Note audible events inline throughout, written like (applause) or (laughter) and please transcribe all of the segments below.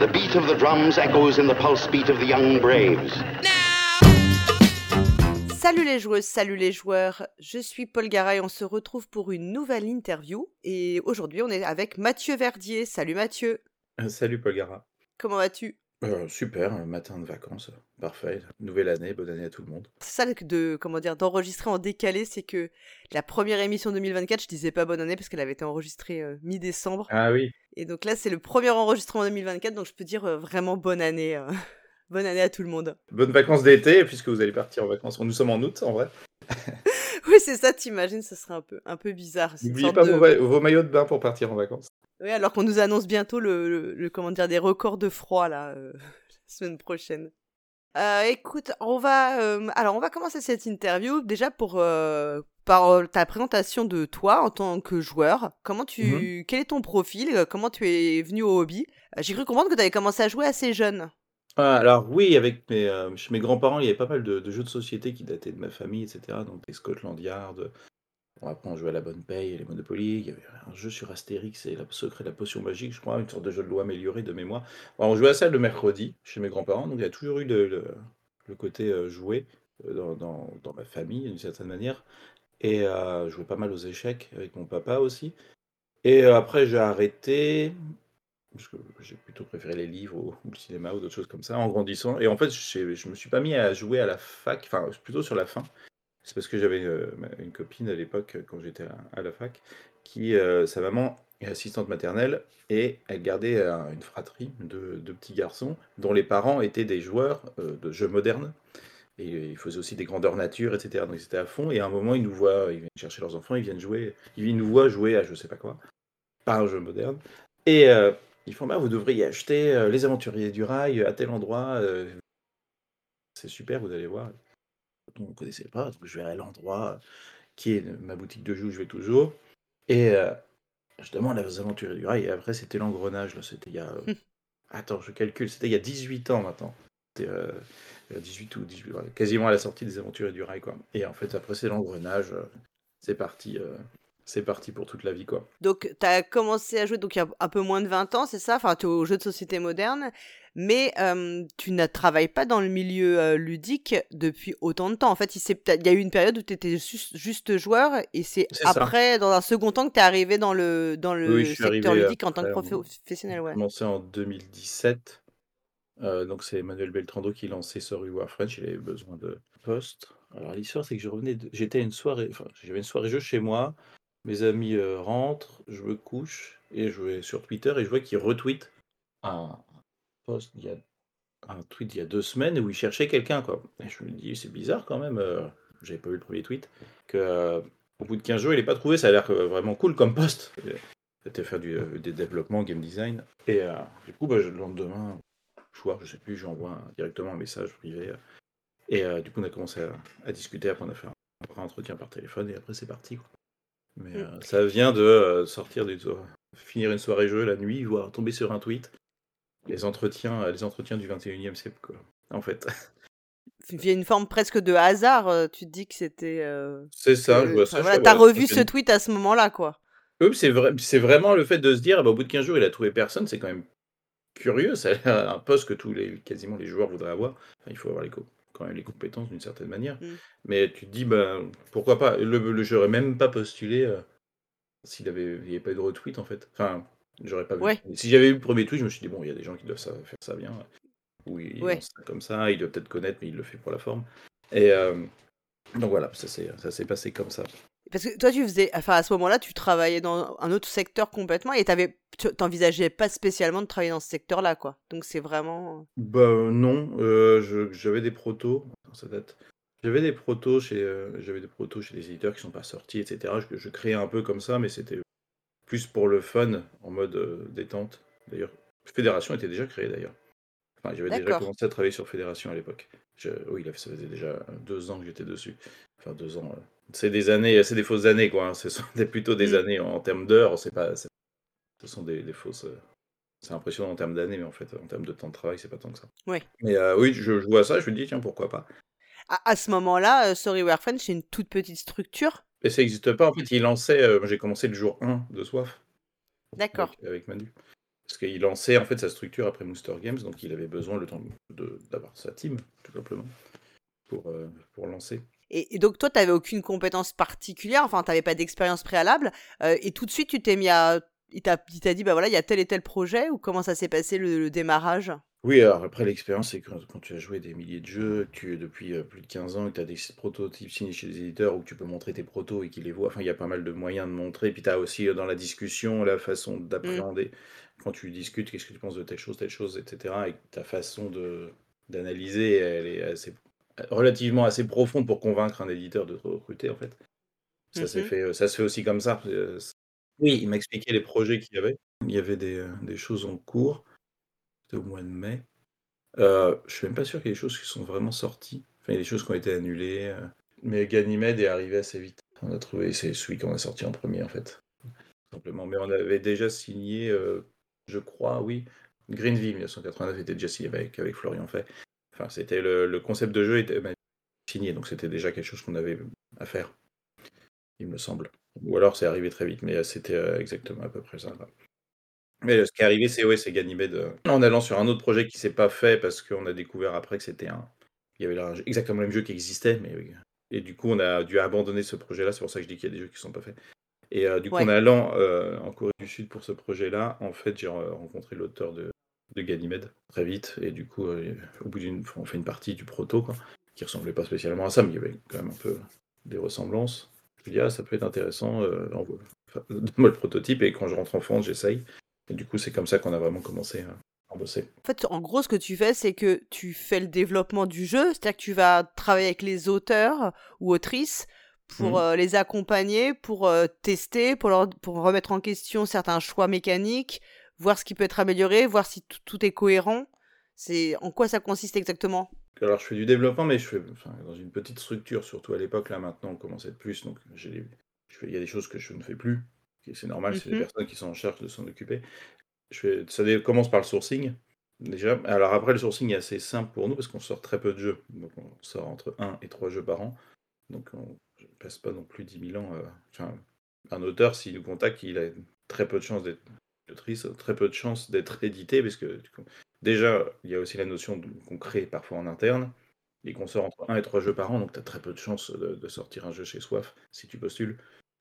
The beat of the drums echoes in the pulse beat of the young braves. Salut les joueuses, salut les joueurs, je suis Paul Gara et on se retrouve pour une nouvelle interview. Et aujourd'hui, on est avec Mathieu Verdier. Salut Mathieu. Euh, Salut Paul Gara. Comment vas-tu? Euh, super, un matin de vacances, parfait. Nouvelle année, bonne année à tout le monde. C'est ça le- de comment dire d'enregistrer en décalé, c'est que la première émission 2024, je disais pas bonne année parce qu'elle avait été enregistrée euh, mi-décembre. Ah oui, Et donc là, c'est le premier enregistrement 2024, donc je peux dire euh, vraiment bonne année. euh, (laughs) bonne année à tout le monde. bonnes vacances d'été, puisque vous allez partir en vacances. Nous sommes en août, en vrai. (laughs) (laughs) Oui, c'est ça, t'imagines, ce serait un peu, un peu bizarre. N'oubliez pas de- vos, maillots de bain pour partir en vacances. Oui, alors qu'on nous annonce bientôt le, le- le- comment dire, des records de froid, là, euh, (laughs) la semaine prochaine. Euh, écoute, on va, euh, alors on va commencer cette interview déjà pour euh, par ta présentation de toi en tant que joueur. Comment tu, quel est ton profil? Comment tu es venu au hobby? J'ai cru comprendre que tu avais commencé à jouer assez jeune. Ah, alors oui, avec mes, euh, chez mes grands-parents, il y avait pas mal de, jeux de société qui dataient de ma famille, etc. Donc des Scotland Yard. Bon, après, on jouait à la bonne paye, les Monopoly. Il y avait un jeu sur Astérix et le secret de la potion magique, je crois, une sorte de jeu de loi amélioré de mémoire. On jouait à ça le mercredi chez mes grands-parents, donc il y a toujours eu le, côté euh, jouer euh, dans, ma famille, d'une certaine manière. Et euh, je jouais pas mal aux échecs avec mon papa aussi. Et euh, après, j'ai arrêté, parce que j'ai plutôt préféré les livres ou, le cinéma ou d'autres choses comme ça en grandissant. Et en fait, j'ai- je me suis pas mis à jouer à la fac, enfin plutôt sur la fin. C'est parce que j'avais euh, une copine à l'époque, quand j'étais à, la fac, qui, euh, sa maman est assistante maternelle et elle gardait euh, une fratrie de, de petits garçons dont les parents étaient des joueurs euh, de jeux modernes. Et ils faisaient aussi des grandeurs nature, etc. Donc ils étaient à fond. Et à un moment, ils nous voient, ils viennent chercher leurs enfants, ils viennent jouer, ils nous voient jouer à je sais pas quoi, pas un jeu moderne. Et euh, ils font, bah, vous devriez acheter euh, Les Aventuriers du Rail à tel endroit. euh, c'est super, vous allez voir. On ne connaissait pas, donc je vais à l'endroit qui est ma boutique de jeux où je vais toujours. Et euh, je demande à Aventuriers du Rail. Et après, c'était l'engrenage. là, C'était il y a. euh, Attends, je calcule. C'était il y a 18 ans maintenant. C'était euh, 18 ou 18, ouais, quasiment à la sortie des Aventuriers du Rail. Quoi. Et en fait, après, c'est l'engrenage. euh, c'est parti. euh, c'est parti pour toute la vie, quoi. Donc, tu as commencé à jouer donc il y a un peu moins de 20 ans, c'est ça? Enfin, tu es aux jeux de société moderne, mais euh, tu ne travailles pas dans le milieu euh, ludique depuis autant de temps. En fait, il, y a eu une période où tu étais juste, joueur, et c'est ça. après, dans un second temps, que tu es arrivé dans le, dans le Oui, secteur ludique en tant que professionnel. Ouais. J'ai commencé en 2017. Euh, donc c'est Emmanuel Beltrando qui lançait Sorry War French. Il avait besoin de poste. Alors l'histoire c'est que je revenais, de- j'étais une soirée, enfin j'avais une soirée jeu chez moi. Mes amis euh, rentrent, je me couche et je vais sur Twitter et je vois qu'ils retweetent un post il y a un tweet il y a deux semaines où ils cherchaient quelqu'un quoi. Et je me dis c'est bizarre quand même. euh, J'avais pas vu le premier tweet que euh, au bout de 15 jours il est pas trouvé. Ça a l'air euh, vraiment cool comme poste. C'était faire des développements, game design. Et du coup, bah, je- le lendemain, soir, je sais plus, j'envoie directement un message privé. et du coup, on a commencé à, discuter. Après, on a fait un, un entretien par téléphone et après, c'est parti. quoi. Mais Mm. euh, ça vient de euh, sortir des finir une soirée jeu la nuit, voir tomber sur un tweet. Les entretiens, euh, les entretiens du 21e siècle, quoi. En fait, Il y a une forme presque de hasard, tu te dis que c'était. euh, c'est ça. je vois ça. voilà, T'as revu c'est ce tweet à ce moment-là, quoi. Oui, c'est vrai, c'est vraiment le fait de se dire, ah bah, au bout de 15 jours, il a trouvé personne, c'est quand même curieux. L'air un poste que tous les, quasiment les joueurs voudraient avoir. Enfin, il faut avoir les co- quand même les compétences d'une certaine manière. Mm. Mais tu te dis, bah, pourquoi pas? Le, le j'aurais même pas postulé euh, s'il n'y avait pas eu de retweet en fait. Enfin, j'aurais pas vu. Ouais. Si j'avais eu le premier tweet, je me suis dit, bon, il y a des gens qui doivent ça- faire ça bien. Ou il Ouais. lance ça comme ça, il doit peut-être connaître, mais il le fait pour la forme. Et euh, donc voilà, ça s'est passé comme ça. Parce que toi, tu faisais, enfin, à ce moment-là, tu travaillais dans un autre secteur complètement et t'avais, tu t'envisageais pas spécialement de travailler dans ce secteur-là, quoi. Donc c'est vraiment. Bah euh, non, euh, je- j'avais des protos, attends, ça date. J'avais des protos chez, euh, j'avais des protos chez des éditeurs qui sont pas sortis, etc. Je, je créais un peu comme ça, mais c'était plus pour le fun, en mode euh, détente. D'ailleurs, Fédération était déjà créée d'ailleurs. Enfin, j'avais déjà D'accord. commencé à travailler sur Fédération à l'époque. Je- Oui, là, ça faisait déjà deux ans que j'étais dessus. Enfin, deux ans. euh, C'est des années, c'est des fausses années, quoi. hein. Ce sont des- plutôt des Mm. années en, en termes d'heures. C'est pas, ce sont des, des fausses. euh, C'est impressionnant en termes d'années, mais en fait, en termes de temps de travail, c'est pas tant que ça. Ouais. Mais euh, oui, je, je vois ça, je me dis, tiens, pourquoi pas. À, à ce moment-là, euh, Sorry We're Friends, c'est une toute petite structure. Et ça n'existe pas, en fait, il lançait, euh, j'ai commencé le jour 1 de Soif. D'accord. Avec, avec Manu. Parce qu'il lançait en fait sa structure après Mooster Games, donc il avait besoin le temps d'avoir sa team, tout simplement, pour, euh, pour lancer. Et, donc toi, tu n'avais aucune compétence particulière, enfin, tu n'avais pas d'expérience préalable, euh, et tout de suite, tu t'es mis à... Il t'a dit, bah voilà, il y a tel et tel projet, ou comment ça s'est passé le, démarrage? Oui, alors après l'expérience, c'est quand, quand, tu as joué des milliers de jeux, tu depuis euh, plus de 15 ans, et tu as des prototypes signés chez des éditeurs où tu peux montrer tes protos et qu'ils les voient, enfin, il y a pas mal de moyens de montrer, puis tu as aussi dans la discussion la façon mmh. d'appréhender quand tu discutes, qu'est-ce que tu penses de telle chose, telle chose, etc. Et ta façon de d'analyser, elle est assez, relativement assez profonde pour convaincre un éditeur de te recruter, en fait. Ça, s'est mmh fait, ça se fait aussi comme ça. Oui, il m'a expliqué les projets qu'il y avait. Il y avait des, euh, des choses en cours. C'était au mois de mai. Euh, je suis même pas sûr qu'il y ait des choses qui sont vraiment sorties. Enfin, il y a des choses qui ont été annulées. Euh. Mais Ganymede est arrivé assez vite. On a trouvé, c'est celui qu'on a sorti en premier, en fait. Simplement. Mais on avait déjà signé je crois, oui. Greenville 1989 était déjà signé avec, avec Florian Fay. Enfin, c'était le, concept de jeu était signé, donc c'était déjà quelque chose qu'on avait à faire, il me semble. Ou alors c'est arrivé très vite, mais c'était euh, exactement à peu près ça. Mais euh, ce qui est arrivé, c'est ouais, c'est Ganymede euh, en allant sur un autre projet qui s'est pas fait parce qu'on a découvert après que c'était un. Il y avait exactement le même jeu qui existait, mais et du coup on a dû abandonner ce projet-là. C'est pour ça que je dis qu'il y a des jeux qui sont pas faits. Et euh, du coup, en allant euh, en Corée du Sud pour ce projet-là, en fait, j'ai rencontré l'auteur de, de Ganymede très vite. Et du coup, euh, au bout d'une, on fait une partie du proto, quoi, qui ressemblait pas spécialement à ça, mais il y avait quand même un peu des ressemblances. Je me dis, ah, ça peut être intéressant, donne-moi (laughs) le prototype, et quand je rentre en France, j'essaye. Et du coup, c'est comme ça qu'on a vraiment commencé à bosser. En fait, en gros, ce que tu fais, c'est que tu fais le développement du jeu, c'est-à-dire que tu vas travailler avec les auteurs ou autrices pour mmh. euh, les accompagner, pour euh, tester, pour, leur, pour remettre en question certains choix mécaniques, voir ce qui peut être amélioré, voir si tout est cohérent. C'est en quoi ça consiste exactement? Alors je fais du développement, mais je fais dans une petite structure, surtout à l'époque. Là maintenant, on commence à être plus, donc il y a des choses que je ne fais plus. C'est normal, c'est des mmh personnes qui sont en charge de s'en occuper. Je fais, ça commence par le sourcing. Déjà, alors après le sourcing est assez simple pour nous parce qu'on sort très peu de jeux. Donc on sort entre 1 et 3 jeux par an. Donc on, je passe pas non plus 10 000 ans. Euh, un auteur, s'il nous contacte, il a très peu de chances d'être très peu de chances d'être édité, parce que déjà, il y a aussi la notion qu'on crée parfois en interne, et qu'on sort entre 1 et 3 jeux par an, donc tu as très peu de chances de, sortir un jeu chez Soif si tu postules,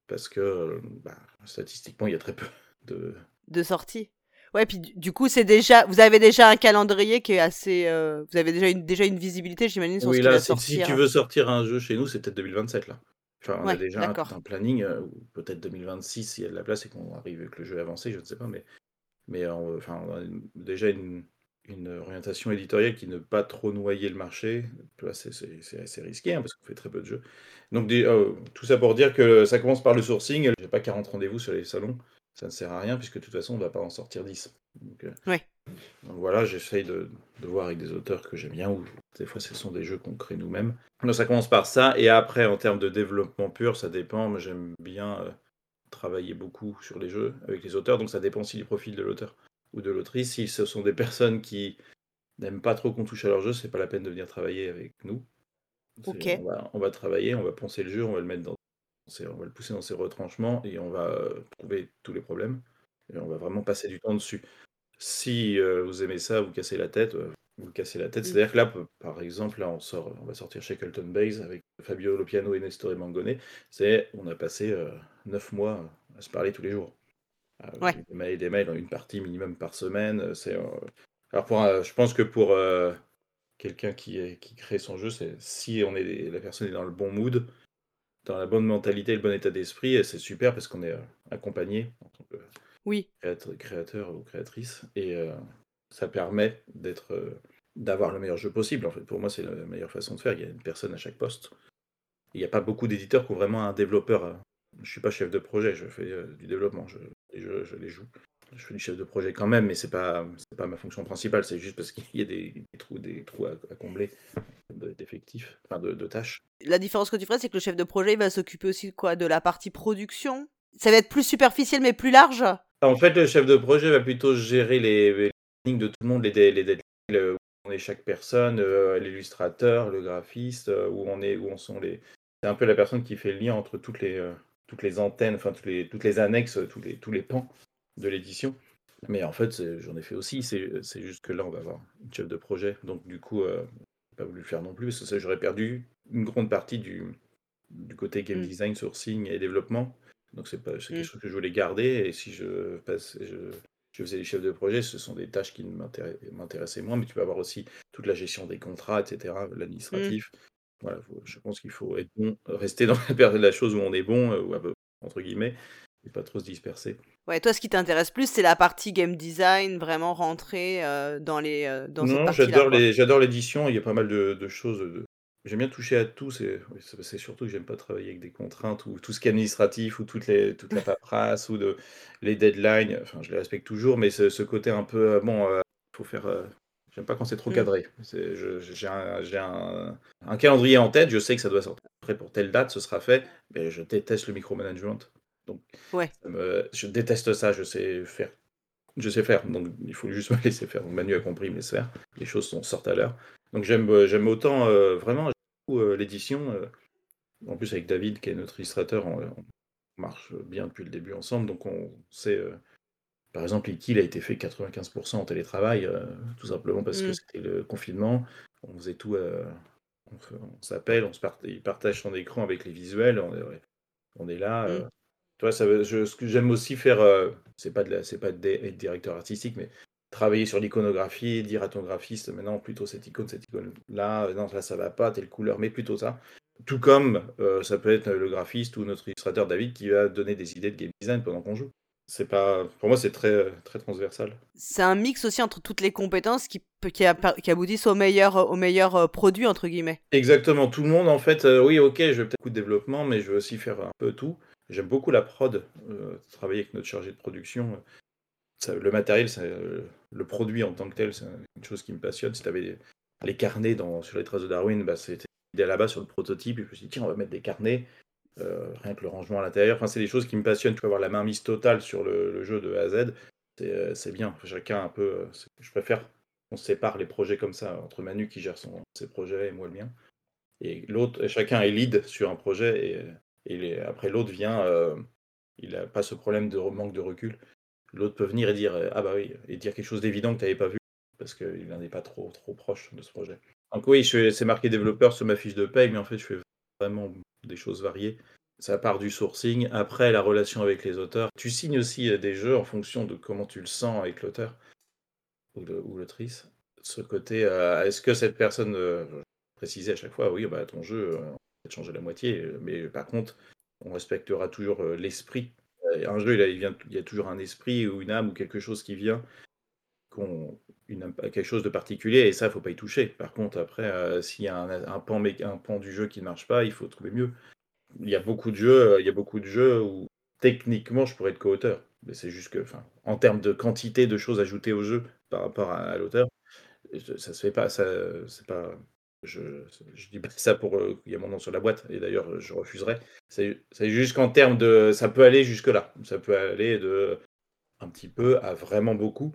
parce que bah, statistiquement, il y a très peu de... De sorties Ouais, puis du coup, c'est déjà, vous avez déjà un calendrier qui est assez, euh, vous avez déjà une, déjà une visibilité, j'imagine, sur oui, ce là, qui va sortir. Si tu veux sortir un jeu chez nous, c'est peut-être 2027 là. Enfin, on a déjà un, planning, euh, ou peut-être 2026 s'il y a de la place et qu'on arrive avec le jeu avancé, je ne sais pas, mais, mais enfin, on a déjà une, une orientation éditoriale qui ne pas trop noyer le marché. C'est assez risqué hein, parce qu'on fait très peu de jeux. Donc, euh, tout ça pour dire que ça commence par le sourcing. J'ai pas 40 rendez-vous sur les salons ça ne sert à rien puisque de toute façon on ne va pas en sortir 10. Donc, euh, donc voilà, j'essaye de, de, voir avec des auteurs que j'aime bien, ou des fois ce sont des jeux qu'on crée nous-mêmes. Donc ça commence par ça, et après en termes de développement pur, ça dépend, mais j'aime bien euh, travailler beaucoup sur les jeux avec les auteurs, donc ça dépend aussi du profil de l'auteur ou de l'autrice. Si ce sont des personnes qui n'aiment pas trop qu'on touche à leur jeu, c'est pas la peine de venir travailler avec nous. On, va, on va travailler, on va penser le jeu, on va le mettre dans on va le pousser dans ses retranchements et on va euh, trouver tous les problèmes. Et on va vraiment passer du temps dessus. Si euh, vous aimez ça, vous cassez la tête, euh, vous cassez la tête. C'est-à-dire que là, par exemple, là, on sort, on va sortir Shackleton Base avec Fabio Lopiano et Nestor Mangone. C'est, on a passé neuf mois à se parler tous les jours. Des mails, des mails, une partie minimum par semaine. C'est, alors pour, je pense que pour quelqu'un qui, qui crée son jeu, c'est si on est la personne est dans le bon mood, dans la bonne mentalité, le bon état d'esprit, c'est super parce qu'on est euh, accompagné en tant que oui. créateur, ou créatrice, et euh, ça permet d'être, euh, d'avoir le meilleur jeu possible. En fait, pour moi, c'est la meilleure façon de faire. Il y a une personne à chaque poste. Il n'y a pas beaucoup d'éditeurs qui ont vraiment un développeur. Je suis pas chef de projet, je fais du développement, je, je les joue je fais du chef de projet quand même, mais c'est pas pas ma fonction principale. C'est juste parce qu'il y a des, trous des trous à, combler d'effectifs, enfin de, tâches. La différence que tu ferais, c'est que le chef de projet il va s'occuper aussi quoi? De la partie production? Ça va être plus superficiel mais plus large? En fait, le chef de projet va plutôt gérer les, lignes de tout le monde, les, les deadlines, où on est chaque personne, euh, l'illustrateur, le graphiste, euh, où on est, où on sont les. C'est un peu la personne qui fait le lien entre toutes les euh, toutes les antennes, enfin toutes les toutes les annexes, tous les tous les pans de l'édition. Mais en fait, j'en ai fait aussi. C'est juste que là, on va avoir une chef de projet. Donc, du coup, euh, pas voulu le faire non plus. Parce que j'aurais perdu une grande partie du, du côté game Mm. design, sourcing et développement. Donc, c'est c'est quelque Mm. chose que je voulais garder. Et si je, passe, je, je faisais les chefs de projet, ce sont des tâches qui m'intéress- m'intéressaient moins. Mais tu peux avoir aussi toute la gestion des contrats, etc., l'administratif. Voilà, faut- je pense qu'il faut être bon, rester dans (laughs) la, période- la chose où on est bon, euh, ou entre guillemets, et pas trop se disperser. Ouais, toi, ce qui t'intéresse plus, c'est la partie game design, vraiment rentrer euh, dans les euh, dans Non, j'adore quoi. les, j'adore l'édition. Il y a pas mal de, de choses. de- J'aime bien toucher à tout. C'est, surtout que j'aime pas travailler avec des contraintes ou tout ce qui est administratif ou toutes les, toute la paperasse ou de, les deadlines. Enfin, je les respecte toujours, mais ce, ce côté un peu euh, bon, euh, faut faire. euh, j'aime pas quand c'est trop Mm. cadré. J'ai un, j'ai un, un calendrier en tête. Je sais que ça doit sortir prêt pour telle date. Ce sera fait. Mais je déteste le micromanagement. Donc, Ouais. ça me- je déteste ça. Je sais faire. Je sais faire. Donc, il faut juste (laughs) me laisser faire. Donc, Manu a compris, me laisse faire les choses sont, sortent à l'heure. Donc j'aime euh, j'aime autant euh, vraiment euh, l'édition. euh, en plus avec David qui est notre illustrateur, on, on marche bien depuis le début ensemble. Donc on sait, euh, par exemple, il a été fait 95% en télétravail, tout simplement parce que Mm. c'était le confinement. On faisait tout, on, s'appelle, on se part- il partage son écran avec les visuels, on est, on est là. euh, Vois, ça, je, ce que j'aime aussi faire, euh, c'est pas de la, c'est pas de être directeur artistique, mais travailler sur l'iconographie, dire à ton graphiste, maintenant plutôt cette icône, cette icône là, euh, non là ça va pas, telle couleur, mais plutôt ça. Tout comme euh, ça peut être le graphiste ou notre illustrateur David qui va donner des idées de game design pendant qu'on joue. C'est pas, pour moi c'est très très transversal. C'est un mix aussi entre toutes les compétences qui, qui, aboutissent au meilleur, au meilleur euh, produit, entre guillemets. Exactement, tout le monde en fait, euh, oui ok, je vais peut-être beaucoup de développement, mais je veux aussi faire un peu tout. J'aime beaucoup la prod, euh, travailler avec notre chargé de production. le matériel, euh, le produit en tant que tel, c'est une chose qui me passionne. Si tu avais les carnets sur les traces de Darwin, bah, c'était là-bas sur le prototype. Et je me suis dit, tiens, on va mettre des carnets, euh, rien que le rangement à l'intérieur. Enfin, c'est des choses qui me passionnent. Tu peux avoir la main mise totale sur le, jeu de A à Z. C'est, bien. Chacun un peu. je préfère qu'on sépare les projets comme ça, entre Manu qui gère ses projets et moi le mien. Et l'autre, chacun est lead sur un projet et, et après l'autre vient, euh, il n'a pas ce problème de manque de recul. L'autre peut venir et dire euh, ah bah oui et dire quelque chose d'évident que tu n'avais pas vu parce qu'il n'en est pas trop trop proche de ce projet. Donc oui, c'est marqué développeur sur ma fiche de paye, mais en fait je fais vraiment des choses variées. Ça part du sourcing, après la relation avec les auteurs. Tu signes aussi euh, des jeux en fonction de comment tu le sens avec l'auteur ou l'autrice. Ce côté, est-ce que cette personne, euh, préciser à chaque fois, oui, bah, ton jeu, changer la moitié, euh, mais par contre, on respectera toujours euh, l'esprit. Euh, Un jeu, il, a- il vient, il y a toujours un esprit ou une âme ou quelque chose qui vient, qu'on, une quelque chose de particulier, et ça, il faut pas y toucher. Par contre, après, s'il y a un, pan, un pan du jeu qui ne marche pas, il faut trouver mieux. Il y a beaucoup de jeux, il y a beaucoup de jeux où techniquement, je pourrais être co-auteur. Mais c'est juste que, en termes de quantité de choses ajoutées au jeu par rapport à, à l'auteur, ça se fait pas. Ça, c'est pas. Je, je dis pas ça pour euh, qu'il y a mon nom sur la boîte. Et d'ailleurs, je refuserais. C'est juste qu'en termes de, ça peut aller jusque là. Ça peut aller de un petit peu à vraiment beaucoup.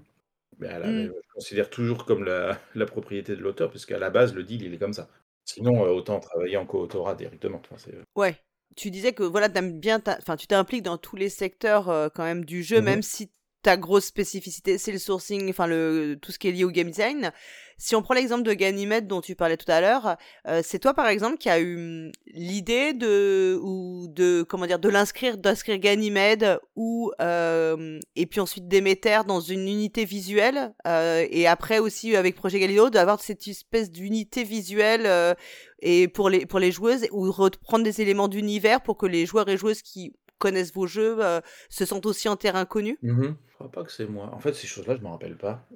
Mais à la, Mm. je considère toujours comme la, (laughs) la propriété de l'auteur, parce qu'à la base, le deal, il est comme ça. Sinon, euh, autant travailler en co-autorat directement. Enfin, c'est- Ouais. Tu disais que voilà, t'aimes bien, ta- enfin, tu t'impliques dans tous les secteurs euh, quand même du jeu, Mhm. même si ta grosse spécificité c'est le sourcing, enfin le tout ce qui est lié au game design. Si on prend l'exemple de Ganymede dont tu parlais tout à l'heure, euh, c'est toi par exemple qui a eu hum, l'idée de ou de comment dire de l'inscrire, d'inscrire Ganymede ou euh, et puis ensuite Déméter dans une unité visuelle euh, et après aussi avec Projet Galileo d'avoir cette espèce d'unité visuelle euh, et pour les pour les joueuses ou reprendre des éléments d'univers pour que les joueurs et joueuses qui connaissent vos jeux euh, se sentent aussi en terrain connu. Mhm. Je crois pas que c'est moi. En fait, ces choses-là, je me rappelle pas.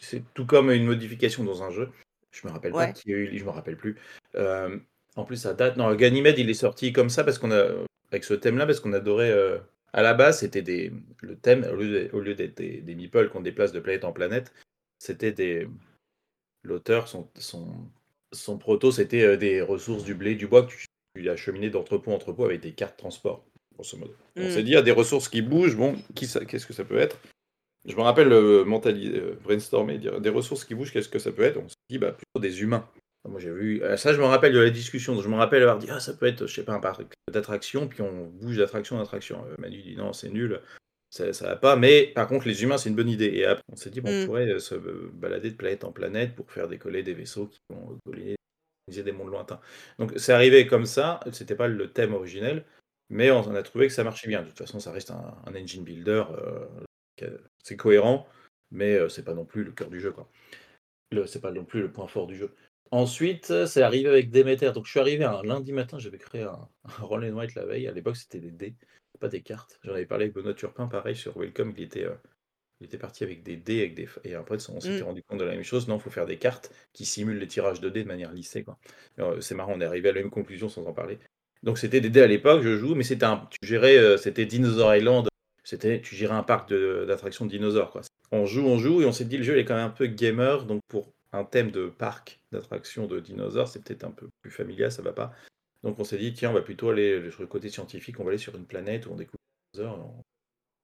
C'est tout comme une modification dans un jeu. Je me rappelle pas qui a eu, je me rappelle plus. Euh, en plus, ça date. Non, Ganymede, il est sorti comme ça parce qu'on a, avec ce thème-là, parce qu'on adorait. euh, à la base, c'était des, le thème, au lieu d'être- des, des meeples qu'on déplace de planète en planète, c'était des, l'auteur, son, son, son proto, c'était euh, des ressources du blé, du bois que tu, tu acheminé d'entrepôt en entrepôt avec des cartes transport, grosso modo. On Mm. s'est dit, il y a des ressources qui bougent, bon, qu'est-ce que ça peut être? Je me rappelle euh, mentali- euh, brainstormer, dire des ressources qui bougent, qu'est-ce que ça peut être? On s'est dit, bah, plutôt des humains. Moi, j'ai vu, euh, ça, je me rappelle de la discussion, je me rappelle avoir dit, ah, ça peut être, je sais pas, un parc d'attraction, puis on bouge d'attraction en attraction. Euh, Manu dit, non, c'est nul, ça, ça va pas. Mais par contre, les humains, c'est une bonne idée. Et après, on s'est dit, bon, on Mm. pourrait se balader de planète en planète pour faire décoller des vaisseaux qui vont coloniser des mondes lointains. Donc c'est arrivé comme ça. C'était pas le thème originel, mais on a trouvé que ça marchait bien. De toute façon, ça reste un, un engine builder. euh, c'est cohérent, mais euh, c'est pas non plus le cœur du jeu, quoi. Le, c'est pas non plus le point fort du jeu. Ensuite, euh, c'est arrivé avec Demeter. Donc, je suis arrivé un lundi matin, j'avais créé un, (laughs) un Roll and White la veille. À l'époque, c'était des dés, pas des cartes. J'en avais parlé avec Benoît Turpin, pareil, sur Welcome. Il était, euh, il était parti avec des dés. Avec des... Et après, on s'était Mm. rendu compte de la même chose. Non, il faut faire des cartes qui simulent les tirages de dés de manière lissée. Quoi. Alors, c'est marrant, on est arrivé à la même conclusion sans en parler. Donc, c'était des dés à l'époque, je joue, mais c'était un. Tu gérais, euh, c'était Dinosaur Island. C'était, tu gérais un parc d'attractions de, dinosaures. Quoi. On joue, on joue, et on s'est dit, le jeu il est quand même un peu gamer. Donc, pour un thème de parc d'attractions de dinosaures, c'est peut-être un peu plus familial, ça va pas. Donc on s'est dit, tiens, on va plutôt aller sur le côté scientifique, on va aller sur une planète où on découvre des dinosaures, on-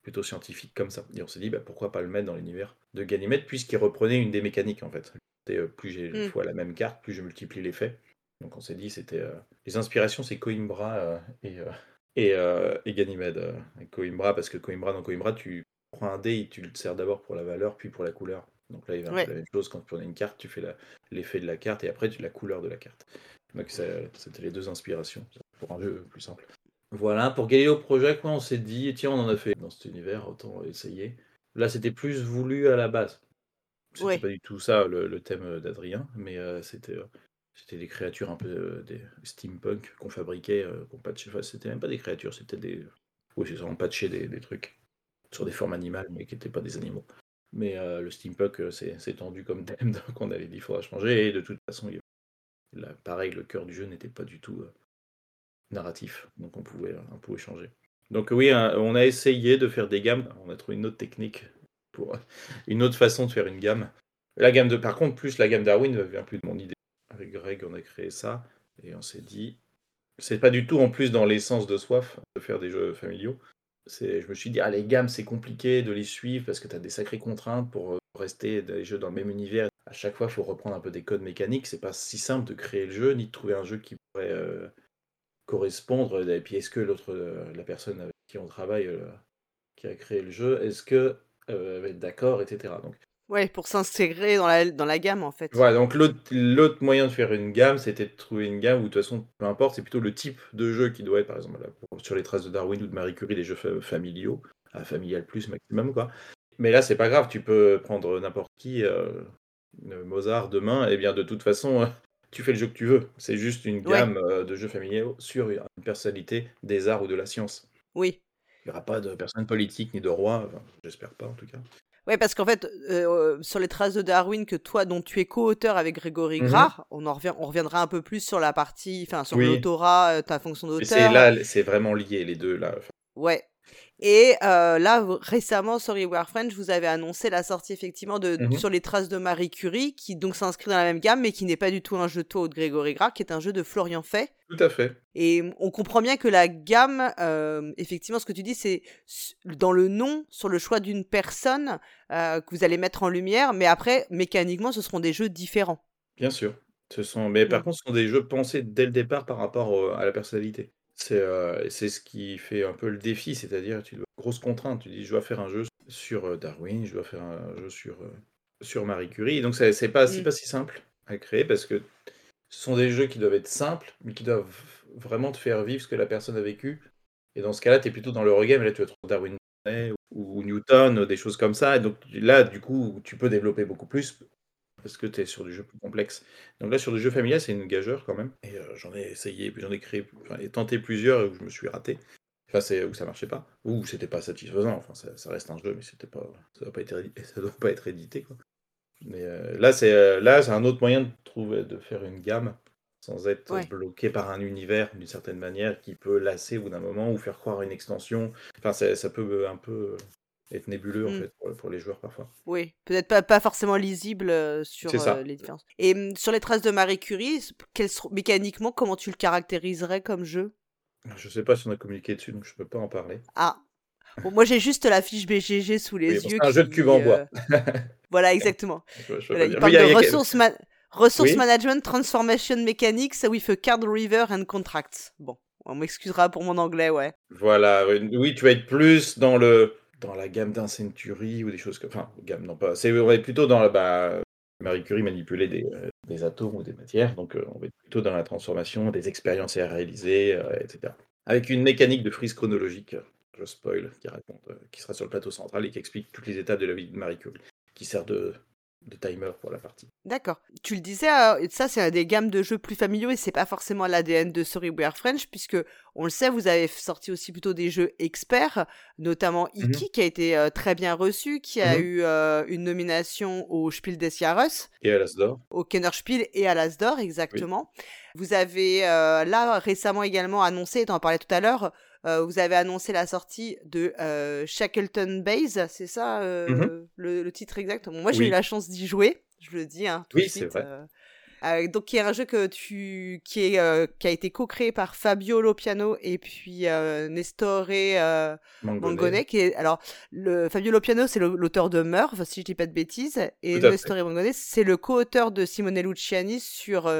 plutôt scientifique comme ça. Et on s'est dit, bah, pourquoi pas le mettre dans l'univers de Ganymède, puisqu'il reprenait une des mécaniques en fait. C'était, euh, plus j'ai une Mm. fois la même carte, plus je multiplie l'effet. Donc on s'est dit, c'était. euh, Les inspirations, c'est Coimbra euh, et, euh, et, et Ganymède. et Coimbra, parce que Coimbra, dans Coimbra, tu prends un dé et tu le sers d'abord pour la valeur, puis pour la couleur. Donc là, il y Ouais. peu la même chose quand tu prenais une carte, tu fais l'effet de la carte et après tu la couleur de la carte. Donc c'était les deux inspirations pour un jeu plus simple. Voilà, pour Galileo Project, on s'est dit, tiens, on en a fait dans cet univers, autant essayer. Là, c'était plus voulu à la base. C'était Ouais. pas du tout ça le, le thème d'Adrien, mais euh, c'était euh, c'était des créatures un peu euh, des steampunk qu'on fabriquait, euh, qu'on patchait. Enfin, c'était même pas des créatures, c'était des. Oui, c'est vraiment patché des, des trucs sur des formes animales, mais qui n'étaient pas des animaux. Mais euh, le steampunk, euh, c'est c'est tendu comme thème, (laughs) donc on avait dit il faudra changer. Et de toute façon, il là, pareil, le cœur du jeu n'était pas du tout euh, narratif, donc on pouvait un peu changer. Donc oui, hein, on a essayé de faire des gammes. On a trouvé une autre technique pour (laughs) une autre façon de faire une gamme. La gamme de, par contre, plus la gamme Darwin vient plus de mon idée. Greg, on a créé ça et on s'est dit, c'est pas du tout en plus dans l'essence de soif de faire des jeux familiaux. Je me suis dit, ah, les gammes, c'est compliqué de les suivre parce que tu as des sacrées contraintes pour euh, rester dans les jeux dans le même univers. À chaque fois, il faut reprendre un peu des codes mécaniques. C'est pas si simple de créer le jeu ni de trouver un jeu qui pourrait euh, correspondre. Et puis, est-ce que l'autre, euh, la personne avec qui on travaille, qui a créé le jeu, est-ce que va être d'accord, etc. Donc, Ouais, pour s'intégrer dans la, dans la gamme, en fait. voilà, donc l'autre l'autre moyen de faire une gamme, c'était de trouver une gamme où, de toute façon, peu importe, c'est plutôt le type de jeu qui doit être, par exemple, là, pour- sur les traces de Darwin ou de Marie Curie, des jeux fa- familiaux, à familial plus maximum, quoi. Mais là, c'est pas grave, tu peux prendre n'importe qui, euh, euh, Mozart demain, et bien de toute façon, euh, tu fais le jeu que tu veux. C'est juste une gamme de jeux familiaux sur une personnalité des arts ou de la science. Oui. Il n'y aura pas de personne politique ni de roi, enfin, j'espère pas en tout cas. Ouais, parce qu'en fait, euh, sur les traces de Darwin que toi, dont tu es co-auteur avec Grégory Mhm. Grard, on en revient, on reviendra un peu plus sur la partie, enfin, sur Oui. l'autorat, euh, ta fonction d'auteur. c'est là, c'est vraiment lié les deux là. Enfin, Ouais. Et euh, là, récemment, sur Reward French, vous avez annoncé la sortie effectivement de Mhm. sur les traces de Marie Curie, qui donc s'inscrit dans la même gamme, mais qui n'est pas du tout un jeu de toi ou de Grégory Grard, qui est un jeu de Florian Fay. Tout à fait. Et on comprend bien que la gamme, euh, effectivement, ce que tu dis, c'est dans le nom, sur le choix d'une personne euh, que vous allez mettre en lumière, mais après, mécaniquement, ce seront des jeux différents. Bien sûr. Ce sont, mais par Mm. contre, ce sont des jeux pensés dès le départ par rapport à la personnalité. C'est euh, c'est ce qui fait un peu le défi, c'est-à-dire tu dois grosse contrainte. Tu dis, je dois faire un jeu sur euh, Darwin, je dois faire un jeu sur euh, sur Marie Curie. Et donc c'est pas Mm. pas si simple à créer parce que ce sont des jeux qui doivent être simples, mais qui doivent vraiment te faire vivre ce que la personne a vécu. Et dans ce cas-là, tu es plutôt dans l'Eurogame, et là tu vas trouver Darwin ou, ou Newton, des choses comme ça. Et donc là, du coup, tu peux développer beaucoup plus parce que tu es sur du jeu plus complexe. Donc là, sur du jeu familial, c'est une gageure quand même. Et euh, j'en ai essayé, j'en ai créé, enfin, et tenté plusieurs où je me suis raté. Enfin, c'est où ça marchait pas, ou c'était pas satisfaisant. Enfin, ça, ça reste un jeu, mais c'était pas, ça doit pas être, (laughs) ça doit pas être édité. Quoi. Mais euh, là, c'est euh, là, c'est un autre moyen de trouver, de faire une gamme sans être Ouais. bloqué par un univers d'une certaine manière qui peut lasser au bout d'un moment ou faire croire à une extension. Enfin, ça, ça peut un peu être nébuleux en Mm. fait pour, pour les joueurs parfois. Oui, peut-être pas, pas forcément lisible euh, sur euh, les différences. Et hum, sur les traces de Marie Curie, quelles seront- mécaniquement, comment tu le caractériserais comme jeu? Je sais pas si on a communiqué dessus, donc je peux pas en parler. Ah, bon, moi j'ai juste la fiche BGG sous les Oui, bon, yeux. c'est un jeu de cube en bois. euh, (laughs) Voilà, exactement. Je- Voilà, il parle de ressources, ma- resource Oui. management, transformation mechanics with a card river and contracts. Bon, on m'excusera pour mon anglais, ouais. Voilà, oui, oui, tu vas être plus dans le dans la gamme d'un Century ou des choses comme enfin, gamme, non pas c'est on va plutôt dans la bah, Marie Curie manipulait des, des atomes ou des matières, donc on va plutôt dans la transformation, des expériences à réaliser, etc. Avec une mécanique de frise chronologique, je spoil, qui raconte, qui sera sur le plateau central et qui explique toutes les étapes de la vie de Marie Curie, qui sert de de timer pour la partie. D'accord. Tu le disais, euh, ça c'est des gammes de jeux plus familiaux et c'est pas forcément l'ADN de Storyware French puisque on le sait, vous avez sorti aussi plutôt des jeux experts, notamment mhm. Iki qui a été euh, très bien reçu, qui a mhm. eu euh, une nomination au Spiel des Jahres. Et à l'Asdor. Au Kenner Spiel et à l'Asdor, exactement. Vous avez là récemment également annoncé, tu en parlais tout à l'heure, euh, vous avez annoncé la sortie de euh, Shackleton Base, c'est ça euh, mmh le, titre exact? Moi, j'ai eu la chance d'y jouer, je le dis. Hein, oui, c'est vrai. donc, qui est un jeu que tu, qui, est, qui a été co-créé par Fabio Lopiano et puis Nestore Mangone. qui est, alors, le, Fabio Lopiano, c'est l'auteur de Merv, si je dis pas de bêtises, et Nestore Mangone, c'est le co-auteur de Simone Luciani sur,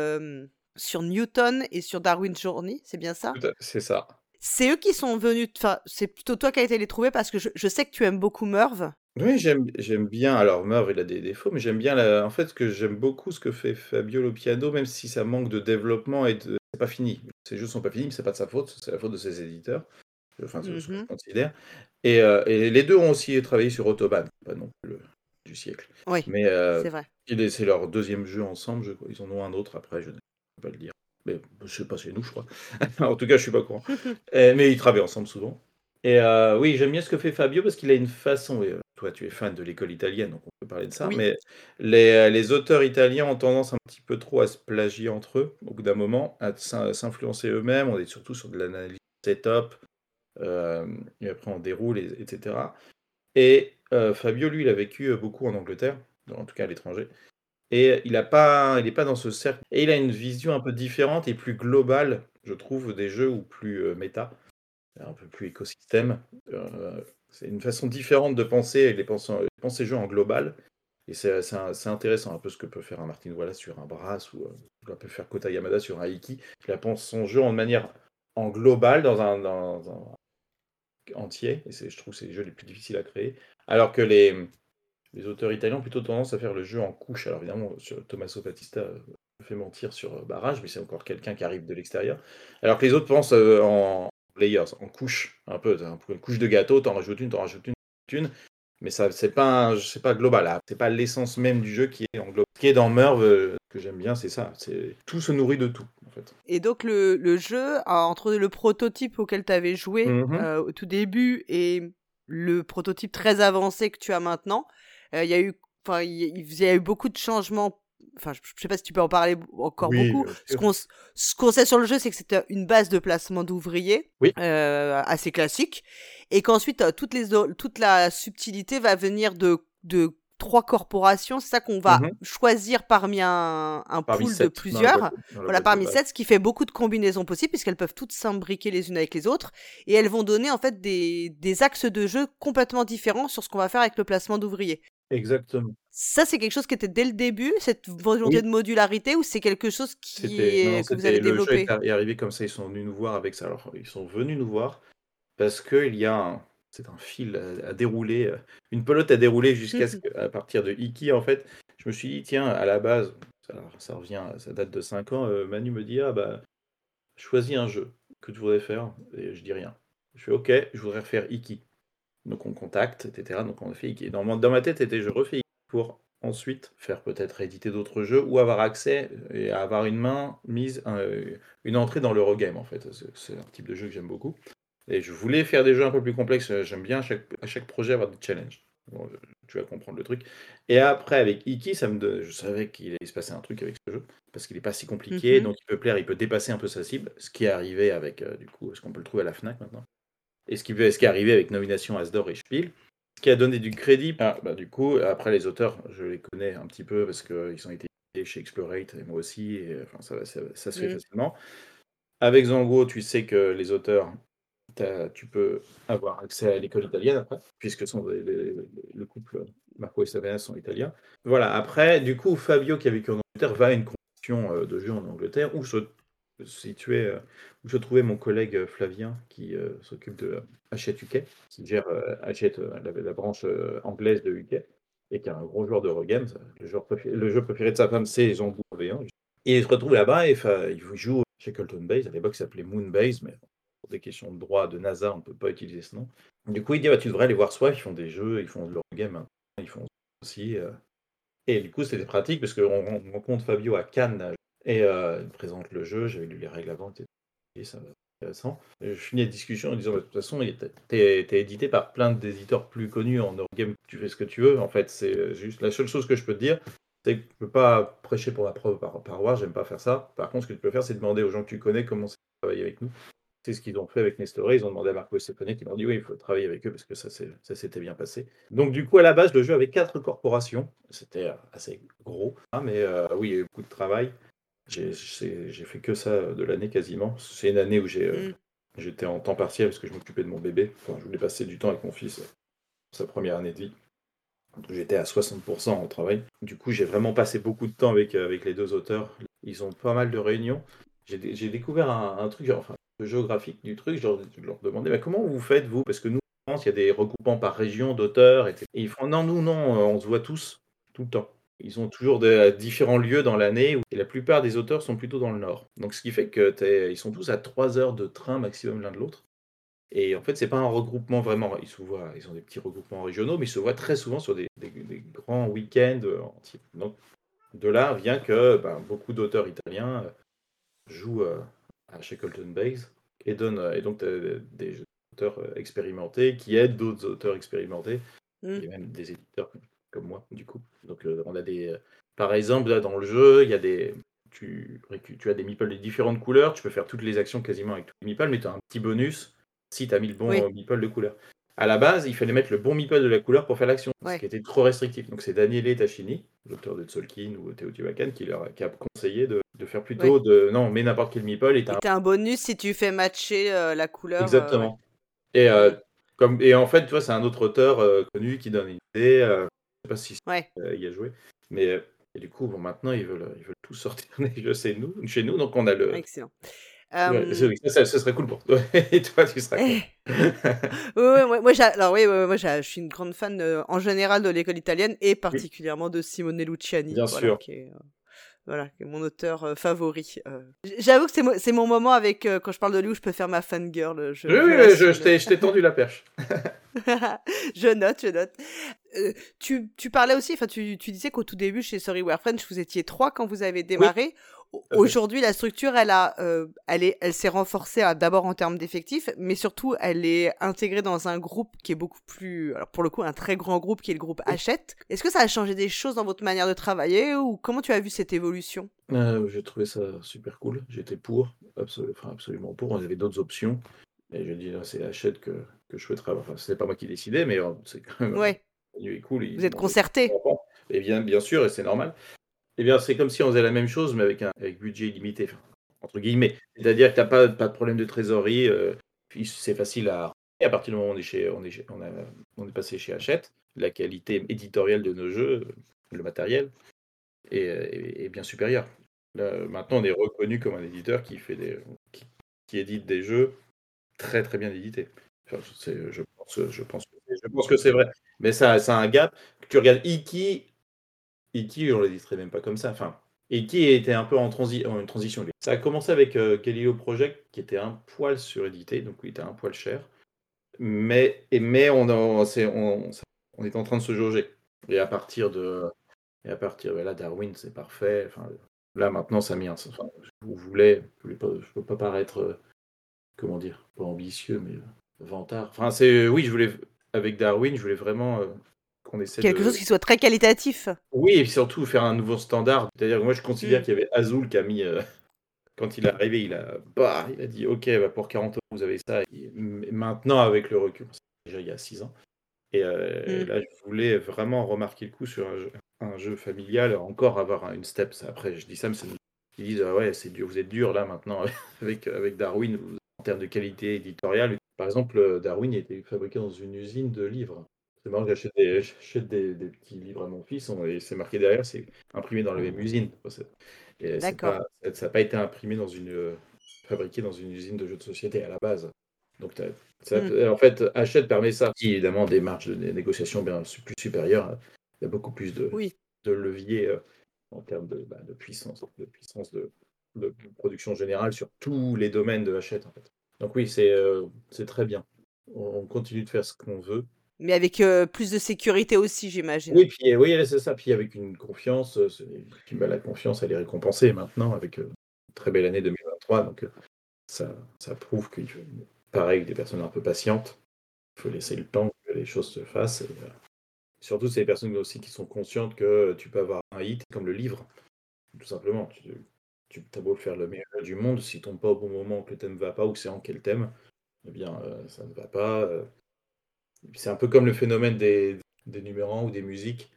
sur Newton et sur Darwin's Journey, c'est bien ça? C'est ça. C'est eux qui sont venus. Enfin, c'est plutôt toi qui as été les trouver parce que je, sais que tu aimes beaucoup Merv. Oui, j'aime j'aime bien. Alors, Merv, il a des défauts, mais j'aime bien. La... En fait, ce que j'aime beaucoup, ce que fait Fabio piano, même si ça manque de développement et de... c'est pas fini. Ces jeux sont pas finis, mais c'est pas de sa faute, c'est la faute de ses éditeurs. Enfin, c'est ce que je mmh considère. Et, euh, et, les deux ont aussi travaillé sur Autobahn, pas non plus le... du siècle. Oui, mais euh, c'est vrai. C'est leur deuxième jeu ensemble. Je... Ils en ont un autre après, je ne peux pas le dire. Mais je sais pas, c'est nous, je crois. (laughs) en tout cas, je suis pas au courant. (laughs) mais ils travaillent ensemble souvent. Et euh, oui, j'aime bien ce que fait Fabio parce qu'il a une façon. Euh, toi, tu es fan de l'école italienne, donc on peut parler de ça. Mais les, euh, les, auteurs italiens ont tendance un petit peu trop à se plagier entre eux, au bout d'un moment, à s'influencer eux-mêmes. On est surtout sur de l'analyse setup, et après on déroule, etc. Et Fabio, lui, il a vécu beaucoup en Angleterre, en tout cas à l'étranger. Et il n'est pas, dans ce cercle. Et il a une vision un peu différente et plus globale, je trouve, des jeux ou plus euh, méta, un peu plus écosystème. Euh, c'est une façon différente de penser les penser, penser jeux en global. Et c'est intéressant un peu ce que peut faire un Martin Wallace sur un Brass ou que peut faire Kota Yamada sur un Iki. Il pense son jeu en manière en global dans un, dans un entier. Et je trouve que c'est les jeux les plus difficiles à créer. Alors que les, les auteurs italiens ont plutôt tendance à faire le jeu en couche. Alors évidemment, Tommaso Battista euh, fait mentir sur euh, Barrage, mais c'est encore quelqu'un qui arrive de l'extérieur. Alors que les autres pensent euh, en layers, en couche, un peu, une couche de gâteau, t'en rajoutes une, t'en rajoutes une, une. Mais ça, c'est pas, c'est pas global. Hein. C'est pas l'essence même du jeu qui est en global. Ce qui est dans Merv, que j'aime bien, c'est ça. C'est tout se nourrit de tout. En fait. Et donc le, le jeu, entre le prototype auquel tu avais joué mm-hmm. au tout début et le prototype très avancé que tu as maintenant, il y a eu, enfin, il y, a eu beaucoup de changements enfin, je sais pas si tu peux en parler encore beaucoup. Ce qu'on, ce qu'on sait sur le jeu, c'est que c'était une base de placement d'ouvriers euh, assez classique, et qu'ensuite toute les toute la subtilité va venir de de trois corporations. C'est ça qu'on va mmh choisir parmi un, un pool de plusieurs. voilà, parmi sept, ce qui fait beaucoup de combinaisons possibles puisqu'elles peuvent toutes s'imbriquer les unes avec les autres et elles vont donner en fait des, des axes de jeu complètement différents sur ce qu'on va faire avec le placement d'ouvriers. Exactement. Ça, c'est quelque chose qui était dès le début, cette volonté de modularité, ou c'est quelque chose qui est... que vous avez développé Le jeu est arrivé comme ça, ils sont venus nous voir avec ça. Alors, ils sont venus nous voir parce qu'il y a un... C'est un fil à, dérouler, euh, une pelote à dérouler jusqu'à ce (laughs) à partir de Iki, en fait. Je me suis dit, tiens, à la base, ça, revient, ça date de 5 ans, euh, Manu me dit, ah bah, choisis un jeu que tu voudrais faire, et je dis rien. Je fais, ok, je voudrais faire Iki. Donc on contacte, etc. Donc on fait Iki. Dans, dans ma tête, c'était je refais Iki pour ensuite faire peut-être éditer d'autres jeux ou avoir accès et avoir une main mise, une entrée dans l'Eurogame en fait. C'est un type de jeu que j'aime beaucoup. Et je voulais faire des jeux un peu plus complexes. J'aime bien à chaque, à chaque projet avoir des challenges. tu vas comprendre le truc. Et après, avec Iki, ça me je savais qu'il allait se passer un truc avec ce jeu, parce qu'il n'est pas si compliqué, mm-hmm. donc il peut plaire, il peut dépasser un peu sa cible, ce qui est arrivé avec, euh, du coup, est-ce qu'on peut le trouver à la FNAC maintenant et ce qui, ce qui est arrivé avec Nomination Asdor et Spiel. Ce qui a donné du crédit, ah, bah, du coup, après les auteurs, je les connais un petit peu parce qu'ils ont été chez Explorate et moi aussi, et enfin, ça, ça, se fait facilement. Avec Zango, tu sais que les auteurs, tu peux avoir accès à l'école italienne après, puisque sont le couple Marco et Savena sont italiens. Voilà, après, du coup, Fabio, qui a vécu en Angleterre, va à une compétition euh, de jeu en Angleterre où se situé euh, où se trouvait mon collègue euh, Flavien, qui euh, s'occupe de Hachette UK, qui gère Hachette, la, la branche anglaise de UK, et qui est un gros joueur de Eurogames. Le, joueur préféré- le jeu préféré de sa femme, c'est Zambou V1. Et il se retrouve là-bas et il joue chez Colton Base. À l'époque, ça s'appelait Moon Base, mais pour des questions de droit de NASA, on ne peut pas utiliser ce nom. Du coup, il dit bah, Tu devrais aller voir Swipe, ils font des jeux, ils font de l'Eurogame, hein. ils font aussi. Et du coup, c'était pratique parce qu'on on rencontre Fabio à Cannes et euh, il me présente le jeu. J'avais lu les règles avant, et ça intéressant. Je finis la discussion en disant De toute façon, t'es t'es édité par plein d'éditeurs plus connus en Eurogame, tu fais ce que tu veux. En fait, c'est juste la seule chose que je peux te dire. C'est que je peux pas prêcher pour ma propre par paroisse, j'aime pas faire ça. Par contre, ce que tu peux faire, c'est demander aux gens que tu connais comment c'est de travailler avec nous. C'est ce qu'ils ont fait avec Nestoré. Ils ont demandé à Marco Stefani qui leur dit oui, il faut travailler avec eux parce que ça s'était bien passé. Donc, du coup, à la base, le jeu avait quatre corporations. C'était euh, assez gros. hein, mais euh, oui, il y a eu beaucoup de travail. J'ai fait que ça de l'année quasiment. C'est une année où j'ai, euh, Mm. j'étais en temps partiel parce que je m'occupais de mon bébé. Enfin, je voulais passer du temps avec mon fils euh, pour sa première année de vie. J'étais à 60% au travail. Du coup, j'ai vraiment passé beaucoup de temps avec, euh, avec les deux auteurs. Ils ont pas mal de réunions. J'ai dé- j'ai découvert un, un truc, genre, enfin, le géographique du truc. Je leur, je leur demandais, mais comment vous faites, vous? Parce que nous, en France, il y a des regroupements par région d'auteurs. etc. Et ils font, non, nous, non, euh, on se voit tous, tout le temps. Ils ont toujours de, différents lieux dans l'année et la plupart des auteurs sont plutôt dans le nord. Donc, ce qui fait que ils sont tous à 3 heures de train maximum l'un de l'autre. Et en fait, c'est pas un regroupement vraiment. Ils se voient, ils ont des petits regroupements régionaux, mais ils se voient très souvent sur des, des- des grands week-ends euh, entiers. Donc, de là vient que ben, beaucoup d'auteurs italiens euh, jouent euh, à Shackleton Base et donnent, euh, et donc des auteurs euh, expérimentés qui aident d'autres auteurs expérimentés Mm. et même des éditeurs comme- moi, du coup. Donc, euh, on a des. euh, par exemple, là, dans le jeu, il y a des. Tu, tu as des meeples de différentes couleurs, tu peux faire toutes les actions quasiment avec tous les meeples, mais tu as un petit bonus si tu as mis le bon Oui. meeple de couleur. À la base, il fallait mettre le bon meeple de la couleur pour faire l'action, Ouais. ce qui était trop restrictif. Donc c'est Daniele Tachini, l'auteur de Tzolk'in ou Teotihuacan, qui, leur, qui a conseillé de, de faire plutôt de non, mais n'importe quel meeple et t'as Et un un bonus si tu fais matcher euh, la couleur. euh, Exactement. Et, euh, comme, et en fait, tu vois, c'est un autre auteur euh, connu qui donne une idée. euh, sais pas si ouais. euh, y a joué. Mais euh, et du coup, bon, maintenant, ils veulent, ils veulent tout sortir (laughs) des jeux chez nous, chez nous. Donc, on a le. Excellent. Ouais, Euh, oui, ça, serait cool pour toi. (laughs) Et toi, tu seras eh, (laughs) content. ouais, ouais, moi, alors, oui, moi je suis une grande fan euh, en général de l'école italienne et particulièrement de Simone Luciani. Bien voilà, sûr. Qui est, euh, voilà, mon auteur euh, favori. euh. J'avoue que c'est mo- c'est mon moment avec, euh, quand je parle de lui, où je peux faire ma fangirl. Je, Oui, oui, je, je t'ai je t'ai tendu la perche. (laughs) (laughs) je note, je note. Tu, tu parlais aussi, enfin, tu, tu disais qu'au tout début, chez Sorry We're French, vous étiez trois quand vous avez démarré. Aujourd'hui, la structure, elle a, euh, elle est, elle s'est renforcée euh, d'abord en termes d'effectifs, mais surtout, elle est intégrée dans un groupe qui est beaucoup plus, alors pour le coup, un très grand groupe qui est le groupe Hachette. Est-ce que ça a changé des choses dans votre manière de travailler ou comment tu as vu cette évolution? Euh, J'ai trouvé ça super cool. J'étais pour, absolu- enfin, absolument pour. On avait d'autres options. Et je dis, là, c'est Hachette que, que je souhaiterais. avoir. Enfin, c'est pas moi qui décidais, mais c'est quand même. Ouais, est cool. vous êtes. Et bien, bien sûr, et c'est normal. Eh bien, c'est comme si on faisait la même chose, mais avec un budget enfin, entre guillemets. C'est-à-dire que tu n'as pas, pas de problème de trésorerie, euh, c'est facile à. À partir du moment où on est, chez, on est, on a, on est passé chez Hachette, la qualité éditoriale de nos jeux, euh, le matériel, est, bien supérieure. Maintenant, on est reconnu comme un éditeur qui, fait des, qui, édite des jeux très très bien édités. Je, pense, je, pense, je pense que c'est vrai. Mais ça, ça a un gap. Tu regardes Iki, Iki, on l'éditerait même pas comme ça. Enfin, Iki était un peu en, transition. Ça a commencé avec euh, Galileo Project, qui était un poil surédité, donc il était un poil cher. Mais, et, mais on, a- c'est- on, est en train de se jauger. Et à partir de. Et à partir de là, Darwin, c'est parfait. Enfin, là, maintenant, ça m'y enfin, vous voulais. Je ne peux pas paraître. euh, comment dire Pas ambitieux, mais vantard. Enfin, c'est. Oui, je voulais. Avec Darwin, je voulais vraiment euh, qu'on essaie Quelque de. chose qui soit très qualitatif. Oui, et surtout faire un nouveau standard. C'est-à-dire que moi, je considère Mm. qu'il y avait Azul qui a mis. euh, (laughs) quand il est arrivé, il a, bah, il a dit Ok, bah, pour 40 euros, vous avez ça. Et maintenant, avec le recul, c'est déjà il y a 6 ans. Et euh, Mm. là, je voulais vraiment remarquer le coup sur un jeu, un jeu familial, encore avoir un- une step. Après, je dis ça, mais ça nous- ils disent Ah ouais, c'est dur, vous êtes dur là maintenant (laughs) avec, avec Darwin vous- en termes de qualité éditoriale. Par exemple, euh, Darwin était fabriqué dans une usine de livres. C'est marrant, j'achète des, j'achète des, des petits livres à mon fils on- et c'est marqué derrière, c'est imprimé dans la même usine. Et c'est D'accord. pas- ça n'a pas été imprimé dans une, euh, fabriqué dans une usine de jeux de société à la base. Donc, mmh. en fait, Hachette permet ça. Si, évidemment, des marges de négociation bien plus supérieures, il y a beaucoup plus de, de leviers euh, en termes de, bah, de puissance, de, puissance de, de, production générale sur tous les domaines de Hachette. En fait. Donc oui, c'est euh, c'est très bien. On continue de faire ce qu'on veut. Mais avec euh, plus de sécurité aussi, j'imagine. Oui, puis, oui c'est ça. Puis avec une confiance, bah, la confiance, elle est récompensée maintenant avec une très belle année 2023. Donc ça, ça prouve faut, pareil, des personnes un peu patientes. Il faut laisser le temps que les choses se fassent. Surtout, c'est des personnes aussi qui sont conscientes que tu peux avoir un hit comme le livre. Tout simplement. Tu, tu as beau faire le meilleur du monde, si tu tombes pas au bon moment, que le thème ne va pas ou que c'est en quel thème, eh bien, euh, ça ne va pas. Euh. C'est un peu comme le phénomène des, des numéros ou des musiques.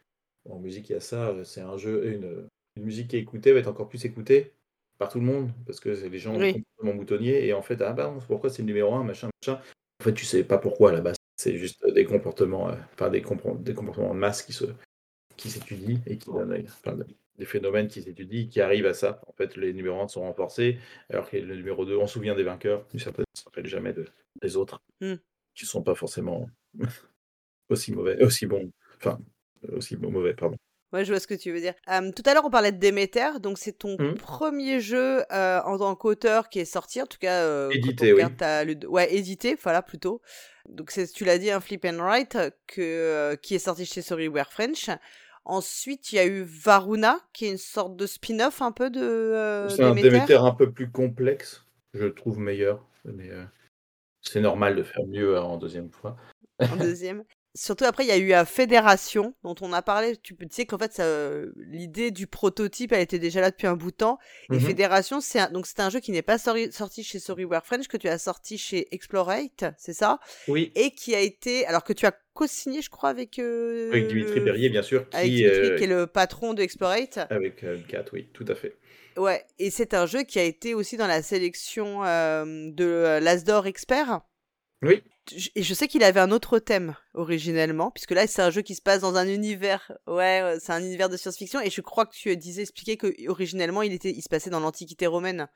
En musique, il y a ça. C'est un jeu, une, une musique qui est écoutée va être encore plus écoutée par tout le monde parce que les gens oui. complètement moutonniers et en fait ah ben pourquoi c'est le numéro un machin machin en fait tu sais pas pourquoi à la base c'est juste des comportements euh, enfin des, des comportements de masse qui se qui s'étudient et qui donnent enfin, des phénomènes qui s'étudient, qui arrivent à ça. En fait, les numéros 1 sont renforcés, alors que le numéro 2, on se souvient des vainqueurs, mais ça ne se rappelle jamais de, des autres, mmh. Qui ne sont pas forcément (laughs) aussi mauvais, aussi bons, enfin, aussi bon, mauvais, pardon. Ouais, je vois ce que tu veux dire. tout à l'heure, on parlait de Demeter, donc c'est ton mmh. premier jeu euh, en tant qu'auteur qui est sorti, en tout cas. Euh, édité, oui. Ouais, édité, voilà, plutôt. Donc, tu l'as dit, un Flip and Write que, euh, qui est sorti chez Sorryware French. Ensuite, il y a eu Varuna, qui est une sorte de spin-off un peu de. Euh, c'est un Demeter un peu plus complexe, je le trouve meilleur. Mais euh, c'est normal de faire mieux en deuxième fois. En (laughs) deuxième. Surtout après, il y a eu la Fédération, dont on a parlé. Tu, tu sais qu'en fait, l'idée du prototype, elle était déjà là depuis un bout de temps. Et mmh Fédération, c'est un, donc c'est un jeu qui n'est pas sorti chez Sorryware French, que tu as sorti chez Explorate, c'est ça? Oui. Et qui a été, alors que tu as co-signé, je crois, avec. Euh, avec Dimitri Perrier, bien sûr. Qui, avec Dimitri, euh, qui est le patron de Explorate. Avec euh, Kat, oui, tout à fait. Ouais, et c'est un jeu qui a été aussi dans la sélection de l'Asdor Expert. Oui. Et je sais qu'il avait un autre thème originellement, puisque là c'est un jeu qui se passe dans un univers, ouais, c'est un univers de science-fiction. Et je crois que tu disais expliquer que originellement il était, il se passait dans l'Antiquité romaine.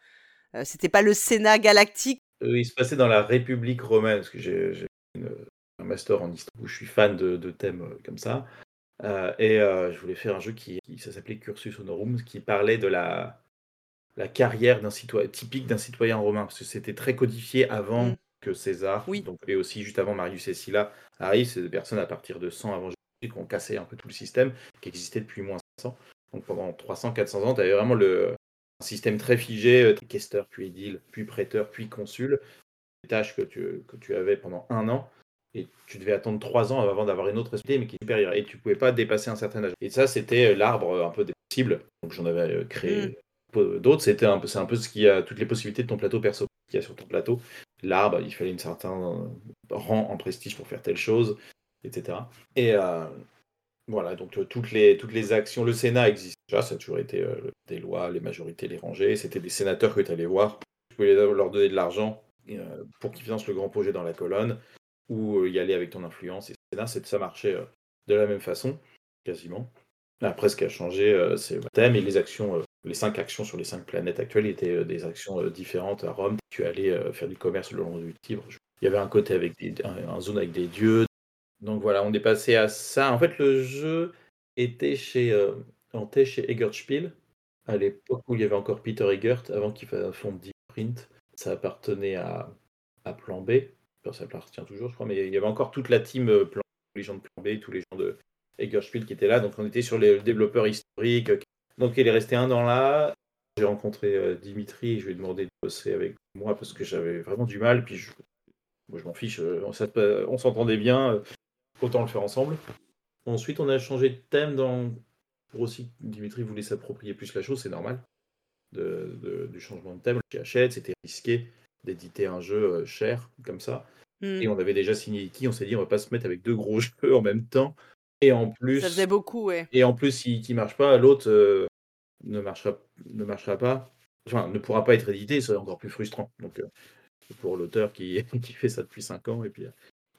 Euh, c'était pas le Sénat galactique. Euh, il se passait dans la République romaine, parce que j'ai un master en histoire où je suis fan de, thèmes euh, comme ça. et je voulais faire un jeu qui, ça s'appelait Cursus Honorum, qui parlait de la, la carrière d'un citoyen typique d'un citoyen romain, parce que c'était très codifié avant. Mm que César, oui. donc, et aussi juste avant Marius et Sylla arrivent, c'est des personnes à partir de 100 avant Jésus-Christ qui ont cassé un peu tout le système qui existait depuis moins 500. Donc pendant 300-400 ans, tu avais vraiment le, un système très figé, euh, questeur, puis édile, puis prêteur, puis consul, des tâches que tu, que tu avais pendant un an. Et tu devais attendre trois ans avant d'avoir une autre responsabilité, mais qui est supérieure. Et tu pouvais pas dépasser un certain âge. Et ça, c'était euh, l'arbre euh, un peu des possibles. Donc j'en avais créé mm. D'autres. C'était un c'est un peu ce qui a toutes les possibilités de ton plateau perso qu'il y a sur ton plateau l'arbre, il fallait un certain rang en prestige pour faire telle chose, etc. Et euh, voilà, donc euh, toutes les, toutes les actions, le Sénat existe déjà, ça a toujours été euh, des lois, les majorités, les rangées, c'était des sénateurs que tu allais voir, tu pouvais leur donner de l'argent pour qu'ils financent le grand projet dans la colonne, ou y aller avec ton influence, et Sénat, ça marchait de la même façon, quasiment. Après, ce qui a changé, c'est le thème et les actions les cinq actions sur les cinq planètes actuelles étaient euh, des actions euh, différentes à Rome. Tu allais euh, faire du commerce le long du Tibre. Il y avait un côté avec des, un, zone avec des dieux. Donc voilà, on est passé à ça. En fait, le jeu était chez, euh, chez Egert Spiel, à l'époque où il y avait encore Peter Egert, avant qu'il fonde Deep Print. Ça appartenait à, à Plan B. ça appartient toujours, je crois, mais il y avait encore toute la team Plan les gens de Plan B, tous les gens de Egert Spiel qui étaient là. Donc on était sur les développeurs historiques donc il est resté un an là. J'ai rencontré euh, Dimitri et je lui ai demandé de bosser avec moi parce que j'avais vraiment du mal. Puis je, moi je m'en fiche, euh, on, s'entendait bien, euh, autant le faire ensemble. Ensuite on a changé de thème dans... pour aussi Dimitri voulait s'approprier plus la chose, c'est normal. du changement de thème. Hachette, c'était risqué d'éditer un jeu cher comme ça. Hmm. Et on avait déjà signé E.T., on s'est dit on va pas se mettre avec deux gros (laughs) jeux en même temps. Et en plus. Ça faisait beaucoup, ouais. Et en plus, s'il ne marche pas, l'autre ne marchera, ne marchera pas, enfin, ne pourra pas être édité, c'est encore plus frustrant. Donc, euh, pour l'auteur qui, (laughs) qui fait ça depuis 5 ans. Et, puis, euh,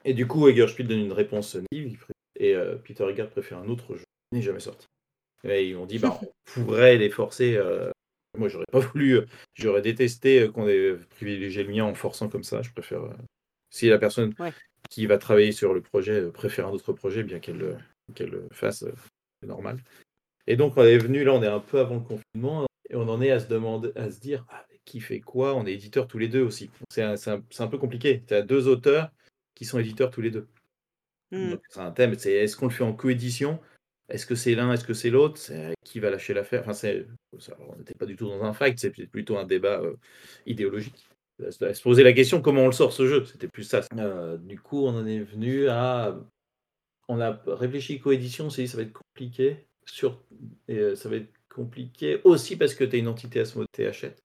et du coup, Egerspiel donne une réponse et euh, Peter Egger préfère un autre jeu qui n'est jamais sorti. Et ils m'ont dit, bah, on (laughs) pourrait les forcer Moi, j'aurais pas (laughs) voulu, euh, j'aurais détesté qu'on ait privilégié le mien en forçant comme ça. Je préfère. si la personne qui va travailler sur le projet préfère un autre projet, bien qu'elle qu'elle le fasse, c'est normal. Et donc, on est venu, là, on est un peu avant le confinement, et on en est à se demander, à se dire, ah, qui fait quoi? On est éditeurs tous les deux aussi. C'est un, un, peu compliqué. Tu as deux auteurs qui sont éditeurs tous les deux. Mmh. C'est un thème, c'est est-ce qu'on le fait en coédition? Est-ce que c'est l'un Est-ce que c'est l'autre? Qui va lâcher l'affaire? Enfin, On n'était pas du tout dans un fight, c'est plutôt un débat euh, idéologique. À se poser la question comment on le sort ce jeu, c'était plus ça. Euh, du coup, on en est venu à. On a réfléchi coédition, on s'est dit ça va être compliqué. Sur... Et, euh, ça va être compliqué aussi parce que tu as une entité à ce mode achète.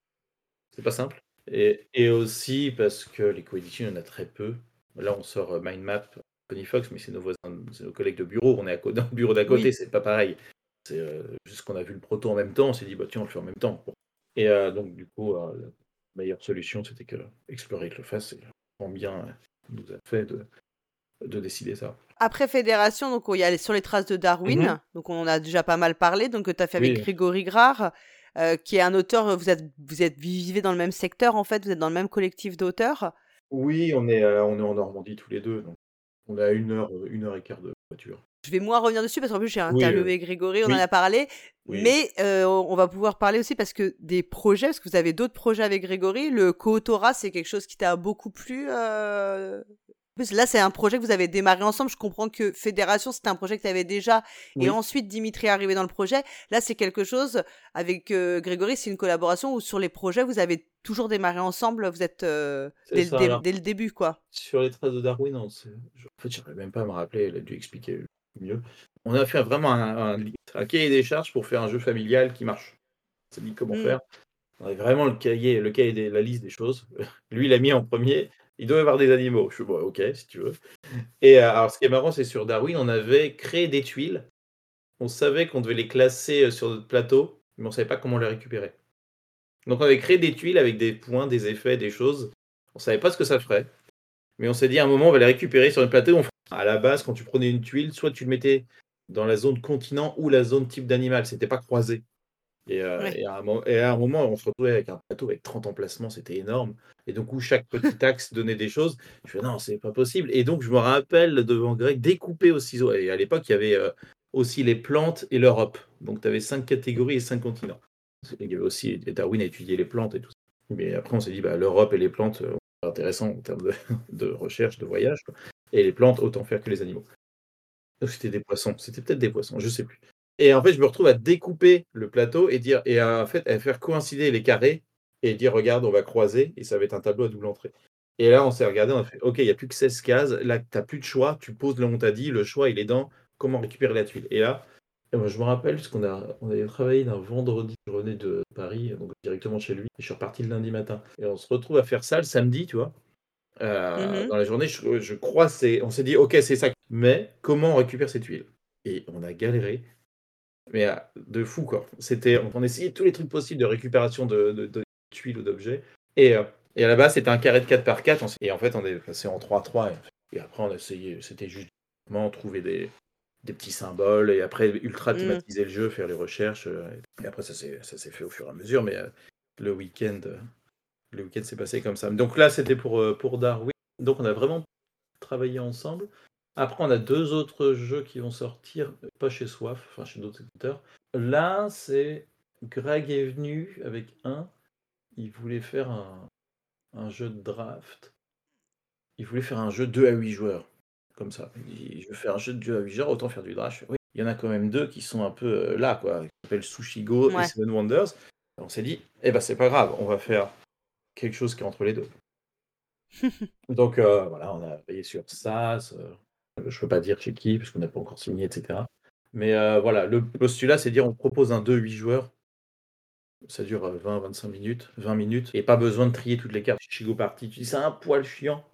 C'est pas simple. Et, et, aussi parce que les coéditions, il y en a très peu. Là, on sort Mindmap, Fox, mais c'est nos voisins, c'est nos collègues de bureau. On est à, (laughs) dans le bureau d'à côté, c'est pas pareil. C'est euh, juste qu'on a vu le proto en même temps, on s'est dit, bah, tiens, on le fait en même temps. Et euh, donc, du coup, euh, la meilleure solution, c'était que explorer que le fasse. Et bien nous a fait de, de décider ça. Après Fédération, donc il y a sur les traces de Darwin, mm-hmm. donc on en a déjà pas mal parlé, donc tu as fait avec Grégory Grard, qui est un auteur, vous êtes, vous êtes vivez dans le même secteur en fait, vous êtes dans le même collectif d'auteurs? Oui, on est, on est en Normandie tous les deux, donc on a une heure, une heure et quart de voiture. Je vais moins revenir dessus parce qu'en plus j'ai interviewé Grégory, on en a parlé, mais on va pouvoir parler aussi parce que des projets, parce que vous avez d'autres projets avec Grégory, le Kootora c'est quelque chose qui t'a beaucoup plu là, c'est un projet que vous avez démarré ensemble. Je comprends que Fédération, c'était un projet que tu avais déjà. Et ensuite, Dimitri est arrivé dans le projet. Là, c'est quelque chose avec euh, Grégory, c'est une collaboration où sur les projets, vous avez toujours démarré ensemble. Vous êtes euh, dès, le début, quoi. Sur les traces de Darwin, non, en fait, je même pas à me rappeler. Il a dû expliquer mieux. On a fait vraiment un, un, cahier des charges pour faire un jeu familial qui marche. S'est dit comment mmh. faire. On avait vraiment le cahier, le cahier des, la liste des choses. (laughs) Lui, il a mis en premier il doit y avoir des animaux. Je suis bon, ok, si tu veux. Et euh, alors, ce qui est marrant, c'est sur Darwin, on avait créé des tuiles. On savait qu'on devait les classer euh, sur notre plateau, mais on ne savait pas comment les récupérer. Donc, on avait créé des tuiles avec des points, des effets, des choses. On ne savait pas ce que ça ferait. Mais on s'est dit à un moment, on va les récupérer sur notre plateau. À la base, quand tu prenais une tuile, soit tu le mettais dans la zone continent ou la zone type d'animal. C'était pas croisé. Euh, et, à un, moment, on se retrouvait avec un plateau avec 30 emplacements, c'était énorme. Et donc, où chaque petit axe (laughs) donnait des choses, je fais non, c'est pas possible. Et donc, je me rappelle devant Greg découper au ciseau. Et à l'époque, il y avait euh, aussi les plantes et l'Europe. Donc, tu avais cinq catégories et cinq continents. Il y avait aussi Darwin a étudié les plantes et tout ça. Mais après, on s'est dit, bah, l'Europe et les plantes, euh, c'est intéressant en termes de, (laughs) recherche, de voyage. Et les plantes, autant faire que les animaux. Donc, c'était des poissons. C'était peut-être des poissons, je sais plus. Et en fait, je me retrouve à découper le plateau et dire et à, en fait à faire coïncider les carrés et dire regarde, on va croiser et ça va être un tableau à double entrée. Et là, on s'est regardé, on a fait OK, il n'y a plus que 16 cases. Là, tu n'as plus de choix. Tu poses le on t'a dit, le choix, il est dans comment récupérer la tuile. Et là, je me rappelle, parce qu'on a, on avait travaillé d'un vendredi, je revenais de Paris, donc directement chez lui, et je suis reparti le lundi matin. Et on se retrouve à faire ça le samedi, tu vois. Euh, mmh dans la journée, je, je crois, c'est, on s'est dit, ok, c'est ça. Mais comment on récupère ces tuiles? Et on a galéré mais euh, de fou quoi. C'était, on essayait tous les trucs possibles de récupération de, tuiles ou d'objets. Et, euh, et, à la base, c'était un carré de 4 par 4 Et en fait, on est passé en 3-3. Et, après, on a essayé, c'était justement trouver des, des petits symboles et après ultra mmh. thématiser le jeu, faire les recherches. Euh, et après, ça s'est, ça s'est fait au fur et à mesure. Mais le week-end, le week-end s'est passé comme ça. Donc là, c'était pour, pour Darwin. Donc on a vraiment travaillé ensemble. Après, on a deux autres jeux qui vont sortir, pas chez Soif, enfin chez d'autres éditeurs. Là, c'est Greg est venu avec un. Il voulait faire un, jeu de draft. Il voulait faire un jeu 2 à 8 joueurs. Comme ça. Il dit, je veux faire un jeu de 2 à 8 joueurs, autant faire du draft. Oui, il y en a quand même deux qui sont un peu euh, là, quoi. Qui s'appellent Sushigo et Seven Wonders. on s'est dit, eh ben c'est pas grave, on va faire quelque chose qui est entre les deux. (laughs) Donc euh, voilà, on a payé sur ça. Je ne peux pas dire chez qui, parce qu'on n'a pas encore signé, etc. Mais euh, voilà, le postulat, c'est dire on propose un 2-8 joueurs. Ça dure 20-25 euh, minutes, 20 minutes, et pas besoin de trier toutes les cartes. Chigo Party, tu c'est un poil chiant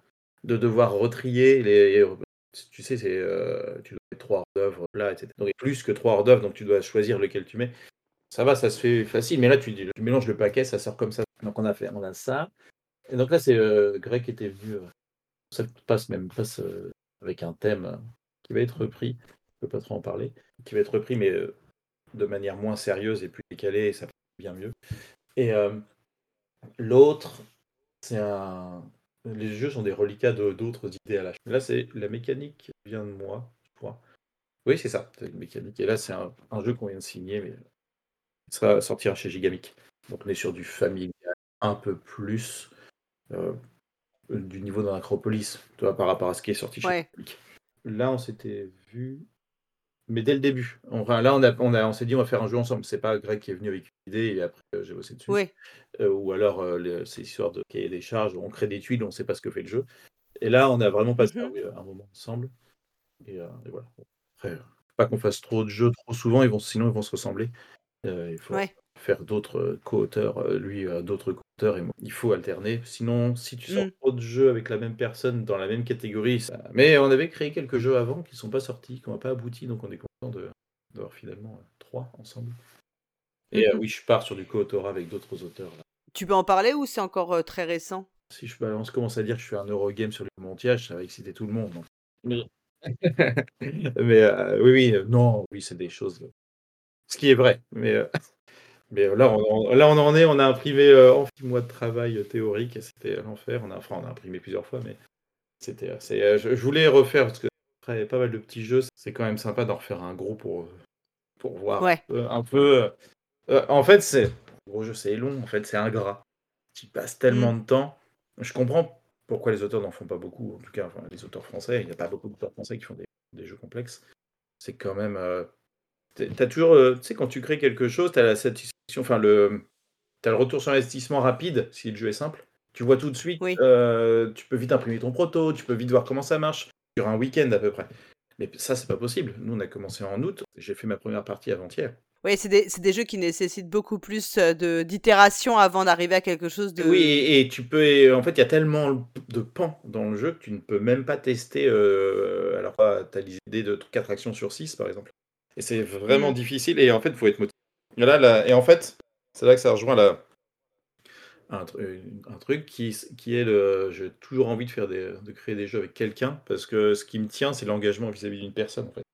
de devoir retrier les. Tu sais, c'est euh, tu dois mettre trois hors d'œuvre là, etc. Plus que trois hors d'œuvre, donc tu dois choisir lequel tu mets. Ça va, ça se fait facile, mais là tu, tu mélanges le paquet, ça sort comme ça. Donc on a fait, on a ça. Et donc là c'est Greg qui était venu. ça passe même passe avec un thème qui va être repris, je ne peux pas trop en parler, qui va être repris mais euh, de manière moins sérieuse et plus décalée, et ça peut bien mieux. Et euh, l'autre, c'est un. Les jeux sont des reliquats de- d'autres idées à la Là, c'est la mécanique qui vient de moi, je crois. Oui, c'est ça, c'est une mécanique. Et là, c'est un, jeu qu'on vient de signer, mais il sera sortira chez Gigamic. Donc, on est sur du familial un peu plus euh, du niveau d'un Acropolis, tu vois, par rapport à ce qui est sorti chez. Gigamic. Là, on s'était vu, mais dès le début. Enfin, là, on, a, on, a, on s'est dit, on va faire un jeu ensemble. C'est pas Greg qui est venu avec une idée et après, euh, j'ai bossé dessus. Oui. Euh, ou alors, euh, les- ces histoires de cahier des charges où on crée des tuiles, on sait pas ce que fait le jeu. Et là, on a vraiment passé Mhm. un, moment ensemble. Et, euh, et voilà. Bon, Après, euh, faut pas qu'on fasse trop de jeux trop souvent, ils vont, sinon ils vont se ressembler. Euh, il faut Ouais. faire d'autres euh, co-auteurs, euh, lui euh, d'autres co-auteurs, et moi. il faut alterner. Sinon, si tu sors Mm. trop de jeux avec la même personne dans la même catégorie, ça... Mais on avait créé quelques jeux avant qui sont pas sortis, qui n'ont pas abouti, donc on est content de d'avoir finalement euh, trois ensemble. Et euh, Mhm. oui, je pars sur du co-autorat avec d'autres auteurs. Là. Tu peux en parler ou c'est encore euh, très récent? Si je balance, commence à dire que je fais un Eurogame sur le montage, ça va exciter tout le monde. donc. Mais, (laughs) mais euh, oui, oui, euh, non, oui, c'est des choses. Ce qui est vrai. Mais, euh, mais euh, là, on, là, on en est, on a imprimé euh, en six mois de travail euh, théorique, et c'était l'enfer. On a, enfin, on a imprimé plusieurs fois, mais c'était. euh, c'est, je, je voulais refaire parce que après pas mal de petits jeux, c'est quand même sympa d'en refaire un gros pour, pour voir Ouais. euh, un peu. euh, en fait, c'est. Gros jeu, c'est long, en fait, c'est ingrat. Tu passes tellement de temps. Je comprends pourquoi les auteurs n'en font pas beaucoup, en tout cas, enfin, les auteurs français. Il n'y a pas beaucoup d'auteurs français qui font des, des jeux complexes. C'est quand même. T'as toujours. tu sais, quand tu crées quelque chose, t'as la satisfaction. Enfin, le. T'as le retour sur investissement rapide si le jeu est simple. Tu vois tout de suite. Oui. euh, tu peux vite imprimer ton proto, tu peux vite voir comment ça marche. Sur un week-end à peu près. Mais ça, c'est pas possible. Nous, on a commencé en août. J'ai fait ma première partie avant-hier. Oui, c'est des, jeux qui nécessitent beaucoup plus euh, d'itération avant d'arriver à quelque chose de. Oui, et, et tu peux. et en fait, il y a tellement de pans dans le jeu que tu ne peux même pas tester. euh, alors, tu as les idées de 4 actions sur 6, par exemple. Et c'est vraiment Mhm. difficile. Et en fait, il faut être motivé. Et, là, là- et en fait, c'est là que ça rejoint la, un, un truc qui, qui est le. J'ai toujours envie de, faire des, de créer des jeux avec quelqu'un parce que ce qui me tient, c'est l'engagement vis-à-vis d'une personne, en fait.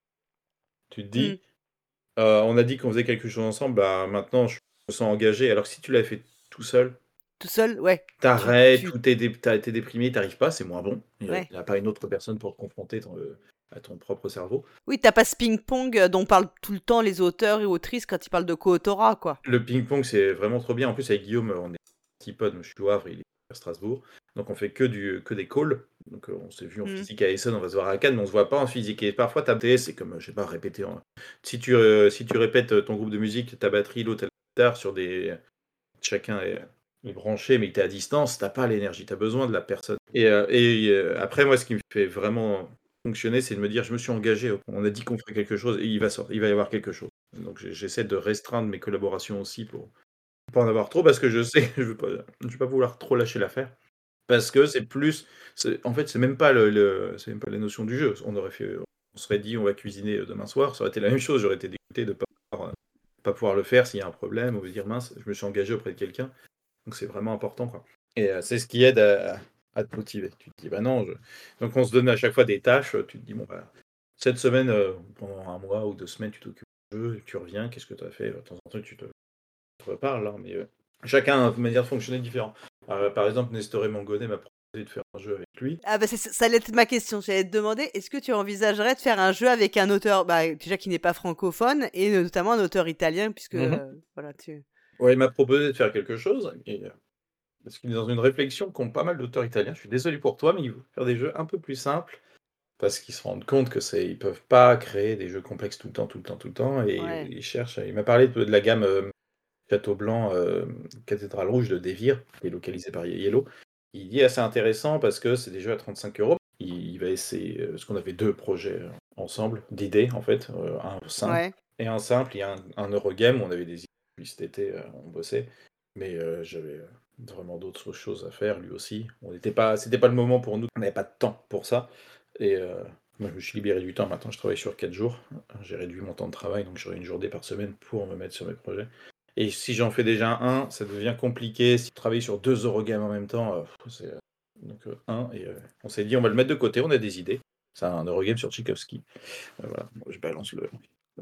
Tu te dis. Mm. euh, on a dit qu'on faisait quelque chose ensemble, bah maintenant je me sens engagé. Alors que si tu l'avais fait tout seul, Tout seul, ouais. T'arrêtes, tu- ou t'es dé- déprimé, t'arrives pas, c'est moins bon. Il n'y Ouais. a pas une autre personne pour te confronter ton- euh, à ton propre cerveau. Oui, t'as pas ce ping-pong euh, dont parlent tout le temps les auteurs et autrices quand ils parlent de co-autorat, quoi. Le ping-pong, c'est vraiment trop bien. En plus, avec Guillaume, on est petit pod, moi je suis au Havre, il est à Strasbourg. Donc on fait que, du, que des calls. Donc euh, on s'est vu en Mm. physique à Essen, on va se voir à Cannes, mais on se voit pas en physique. Et parfois, ta c'est comme, je sais pas, répéter. en- Si, tu, euh, si tu répètes ton groupe de musique, ta batterie, l'autre, la guitare, sur des. Chacun est, est branché, mais t'es à distance, t'as pas l'énergie, t'as besoin de la personne. Et, euh, et euh, après, moi, ce qui me fait vraiment fonctionner, c'est de me dire, je me suis engagé, on a dit qu'on ferait quelque chose, et il va, sortir, il va y avoir quelque chose. Donc j'essaie de restreindre mes collaborations aussi pour pas en avoir trop, parce que je sais (laughs) je je vais pas vouloir trop lâcher l'affaire. Parce que c'est plus, en fait, c'est même le, même pas la notion du jeu. On aurait fait, on serait dit, on va cuisiner demain soir, ça aurait été la même chose. J'aurais été dégoûté de pouvoir, euh, pas pouvoir le faire s'il y a un problème, ou de dire mince, je me suis engagé auprès de quelqu'un. Donc c'est vraiment important, quoi. Et euh, c'est ce qui aide à, à te motiver. Tu te dis, bah non. je- Donc on se donne à chaque fois des tâches. Tu te dis, bon, bah, cette semaine, euh, pendant un mois ou deux semaines, tu t'occupes du jeu, tu reviens, qu'est-ce que tu as fait? De temps en temps, tu te, tu te reparles, hein, mais euh, chacun a une manière de fonctionner différente. Euh, par exemple, Nestoré Mangonet m'a proposé de faire un jeu avec lui. Ah bah ça allait être ma question. J'allais te demander, est-ce que tu envisagerais de faire un jeu avec un auteur, bah, déjà qui n'est pas francophone, et notamment un auteur italien, puisque euh, voilà, tu. Ouais, il m'a proposé de faire quelque chose, et, parce qu'il est dans une réflexion qu'ont pas mal d'auteurs italiens. Je suis désolé pour toi, mais il veut faire des jeux un peu plus simples, parce qu'ils se rendent compte que c'est, ils peuvent pas créer des jeux complexes tout le temps, tout le temps, tout le temps, et Ouais. ils cherchent. Il m'a parlé de, de la gamme euh, Château Blanc, euh, Cathédrale Rouge de Devir, qui est localisé par Yellow. Il dit assez intéressant parce que c'est des jeux à 35 euros. Il, il va essayer, euh, parce qu'on avait deux projets ensemble, d'idées en fait, euh, un simple Ouais. et un simple, il y a un, un Eurogame, où on avait des idées, puis cet été, on bossait, mais j'avais vraiment d'autres choses à faire, lui aussi. On n'était pas, c'était pas le moment pour nous, on n'avait pas de temps pour ça, et euh, moi je me suis libéré du temps, maintenant je travaille sur 4 jours, j'ai réduit mon temps de travail, donc j'aurai une journée par semaine pour me mettre sur mes projets. Et si j'en fais déjà un, ça devient compliqué, si tu travailles sur deux Eurogames en même temps, euh, c'est... euh, donc euh, un, et on s'est dit on va le mettre de côté, on a des idées. C'est un Eurogame sur Tchaikovsky. Voilà, je balance le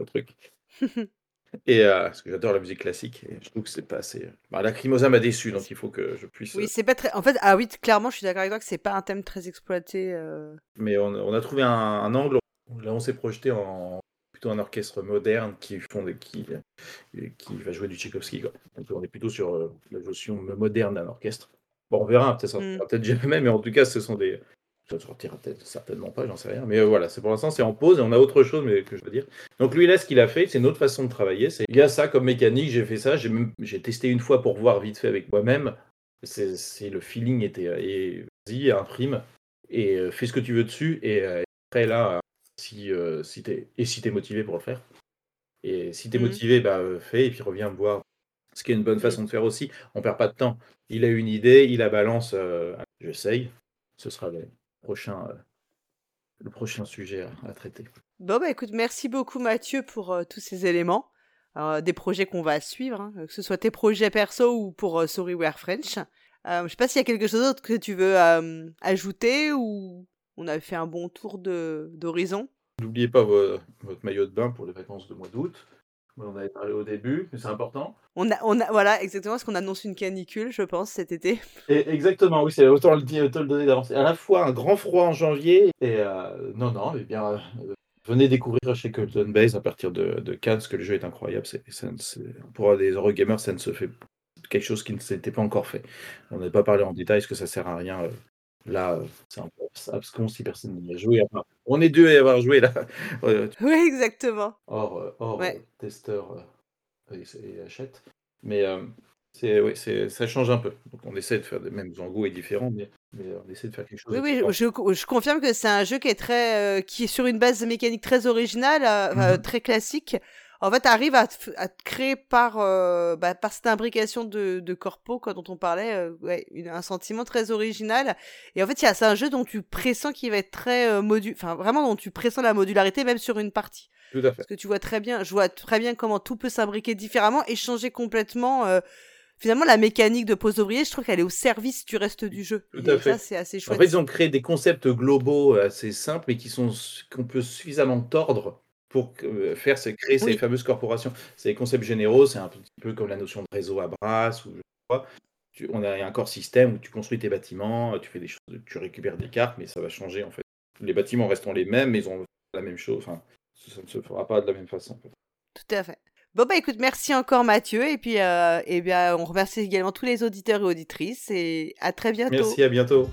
truc. (laughs) Et euh, parce que j'adore la musique classique et je trouve que c'est pas assez. Bah, Lacrimosa m'a déçu, donc il faut que je puisse. Oui, c'est pas très. En fait, ah oui, clairement, je suis d'accord avec toi que c'est pas un thème très exploité. euh. Mais on, on a trouvé un, un angle. Là, on s'est projeté en plutôt un orchestre moderne qui font des, qui, qui va jouer du Tchaïkovski. Quoi. Donc on est plutôt sur euh, la notion moderne d'un orchestre. Bon, on verra, peut-être ça Mm. peut-être jamais, mais en tout cas, ce sont des. Ça sortira peut-être certainement pas, j'en sais rien. Mais euh, voilà, c'est pour l'instant, c'est en pause et on a autre chose mais, que je veux dire. Donc lui, là, ce qu'il a fait, c'est une autre façon de travailler. C'est il y a ça comme mécanique, j'ai fait ça, j'ai même j'ai testé une fois pour voir vite fait avec moi-même. C'est c'est- le feeling était et vas-y, imprime et euh, fais ce que tu veux dessus et euh, après là, si euh, si t'es et si t'es motivé pour le faire. Et si t'es Mhm. motivé, bah fais et puis reviens me voir. Ce qui est une bonne façon de faire aussi. On perd pas de temps. Il a une idée, il la balance. euh, J'essaye. Ce sera prochain, euh, le prochain sujet à, à traiter. Bon, bah écoute, merci beaucoup Mathieu pour euh, tous ces éléments. Euh, des projets qu'on va suivre, hein, que ce soit tes projets perso ou pour euh, Sorryware French. Euh, je sais pas s'il y a quelque chose d'autre que tu veux euh, ajouter ou on a fait un bon tour de d'horizon. N'oubliez pas vo- votre maillot de bain pour les vacances de mois d'août. On avait parlé au début, mais c'est important. On a, on a, voilà, exactement, parce qu'on annonce une canicule, je pense, cet été. Et exactement, oui, c'est autant le, dire- autant le donner d'avance. À la fois un grand froid en janvier et euh, non, non, eh bien, euh, venez découvrir chez Colton Base à partir de, de Cannes, parce que le jeu est incroyable. C'est- pour des Eurogamers, ça ne se fait quelque chose qui ne s'était pas encore fait. On n'a pas parlé en détail, parce que ça sert à rien. euh, Là, euh, c'est un peu abscon si personne n'y a joué. Enfin, on est deux à y avoir joué là. (laughs) Oui, exactement. hors, euh, Ouais. euh, testeur et, et achète. Mais euh, c'est, oui, c'est, ça change un peu. Donc on essaie de faire des mêmes goût est différent, mais, mais on essaie de faire quelque chose. Oui, oui, je, je confirme que c'est un jeu qui est très, euh, qui est sur une base mécanique très originale, euh, Mhm. très classique. En fait, arrive à, à te créer par, euh, bah, par cette imbrication de, de corpo, quoi, dont on parlait, euh, ouais, une- un sentiment très original. Et en fait, c'est un jeu dont tu pressens qu'il va être très euh, enfin vraiment dont tu pressens la modularité même sur une partie. Tout à fait. Parce que tu vois très bien, je vois très bien comment tout peut s'imbriquer différemment et changer complètement. euh, finalement, la mécanique de pose ouvrier, je trouve qu'elle est au service du reste du jeu. Tout et à fait. ça, c'est assez En chouette. fait, ils ont créé des concepts globaux assez simples, mais qui sont qu'on peut suffisamment tordre pour euh, faire créer ces fameuses corporations. C'est des concepts généraux, c'est un petit peu comme la notion de réseau à brasse ou je sais pas. Tu- on a un corps système où tu construis tes bâtiments, tu fais des choses, tu récupères des cartes, mais ça va changer en fait. Les bâtiments resteront les mêmes, mais ils ont la même chose. Enfin, ça ne se fera pas de la même façon. en fait. Tout à fait. Bon bah écoute, merci encore Mathieu et puis euh, eh bien on remercie également tous les auditeurs et auditrices et à très bientôt. Merci, à bientôt.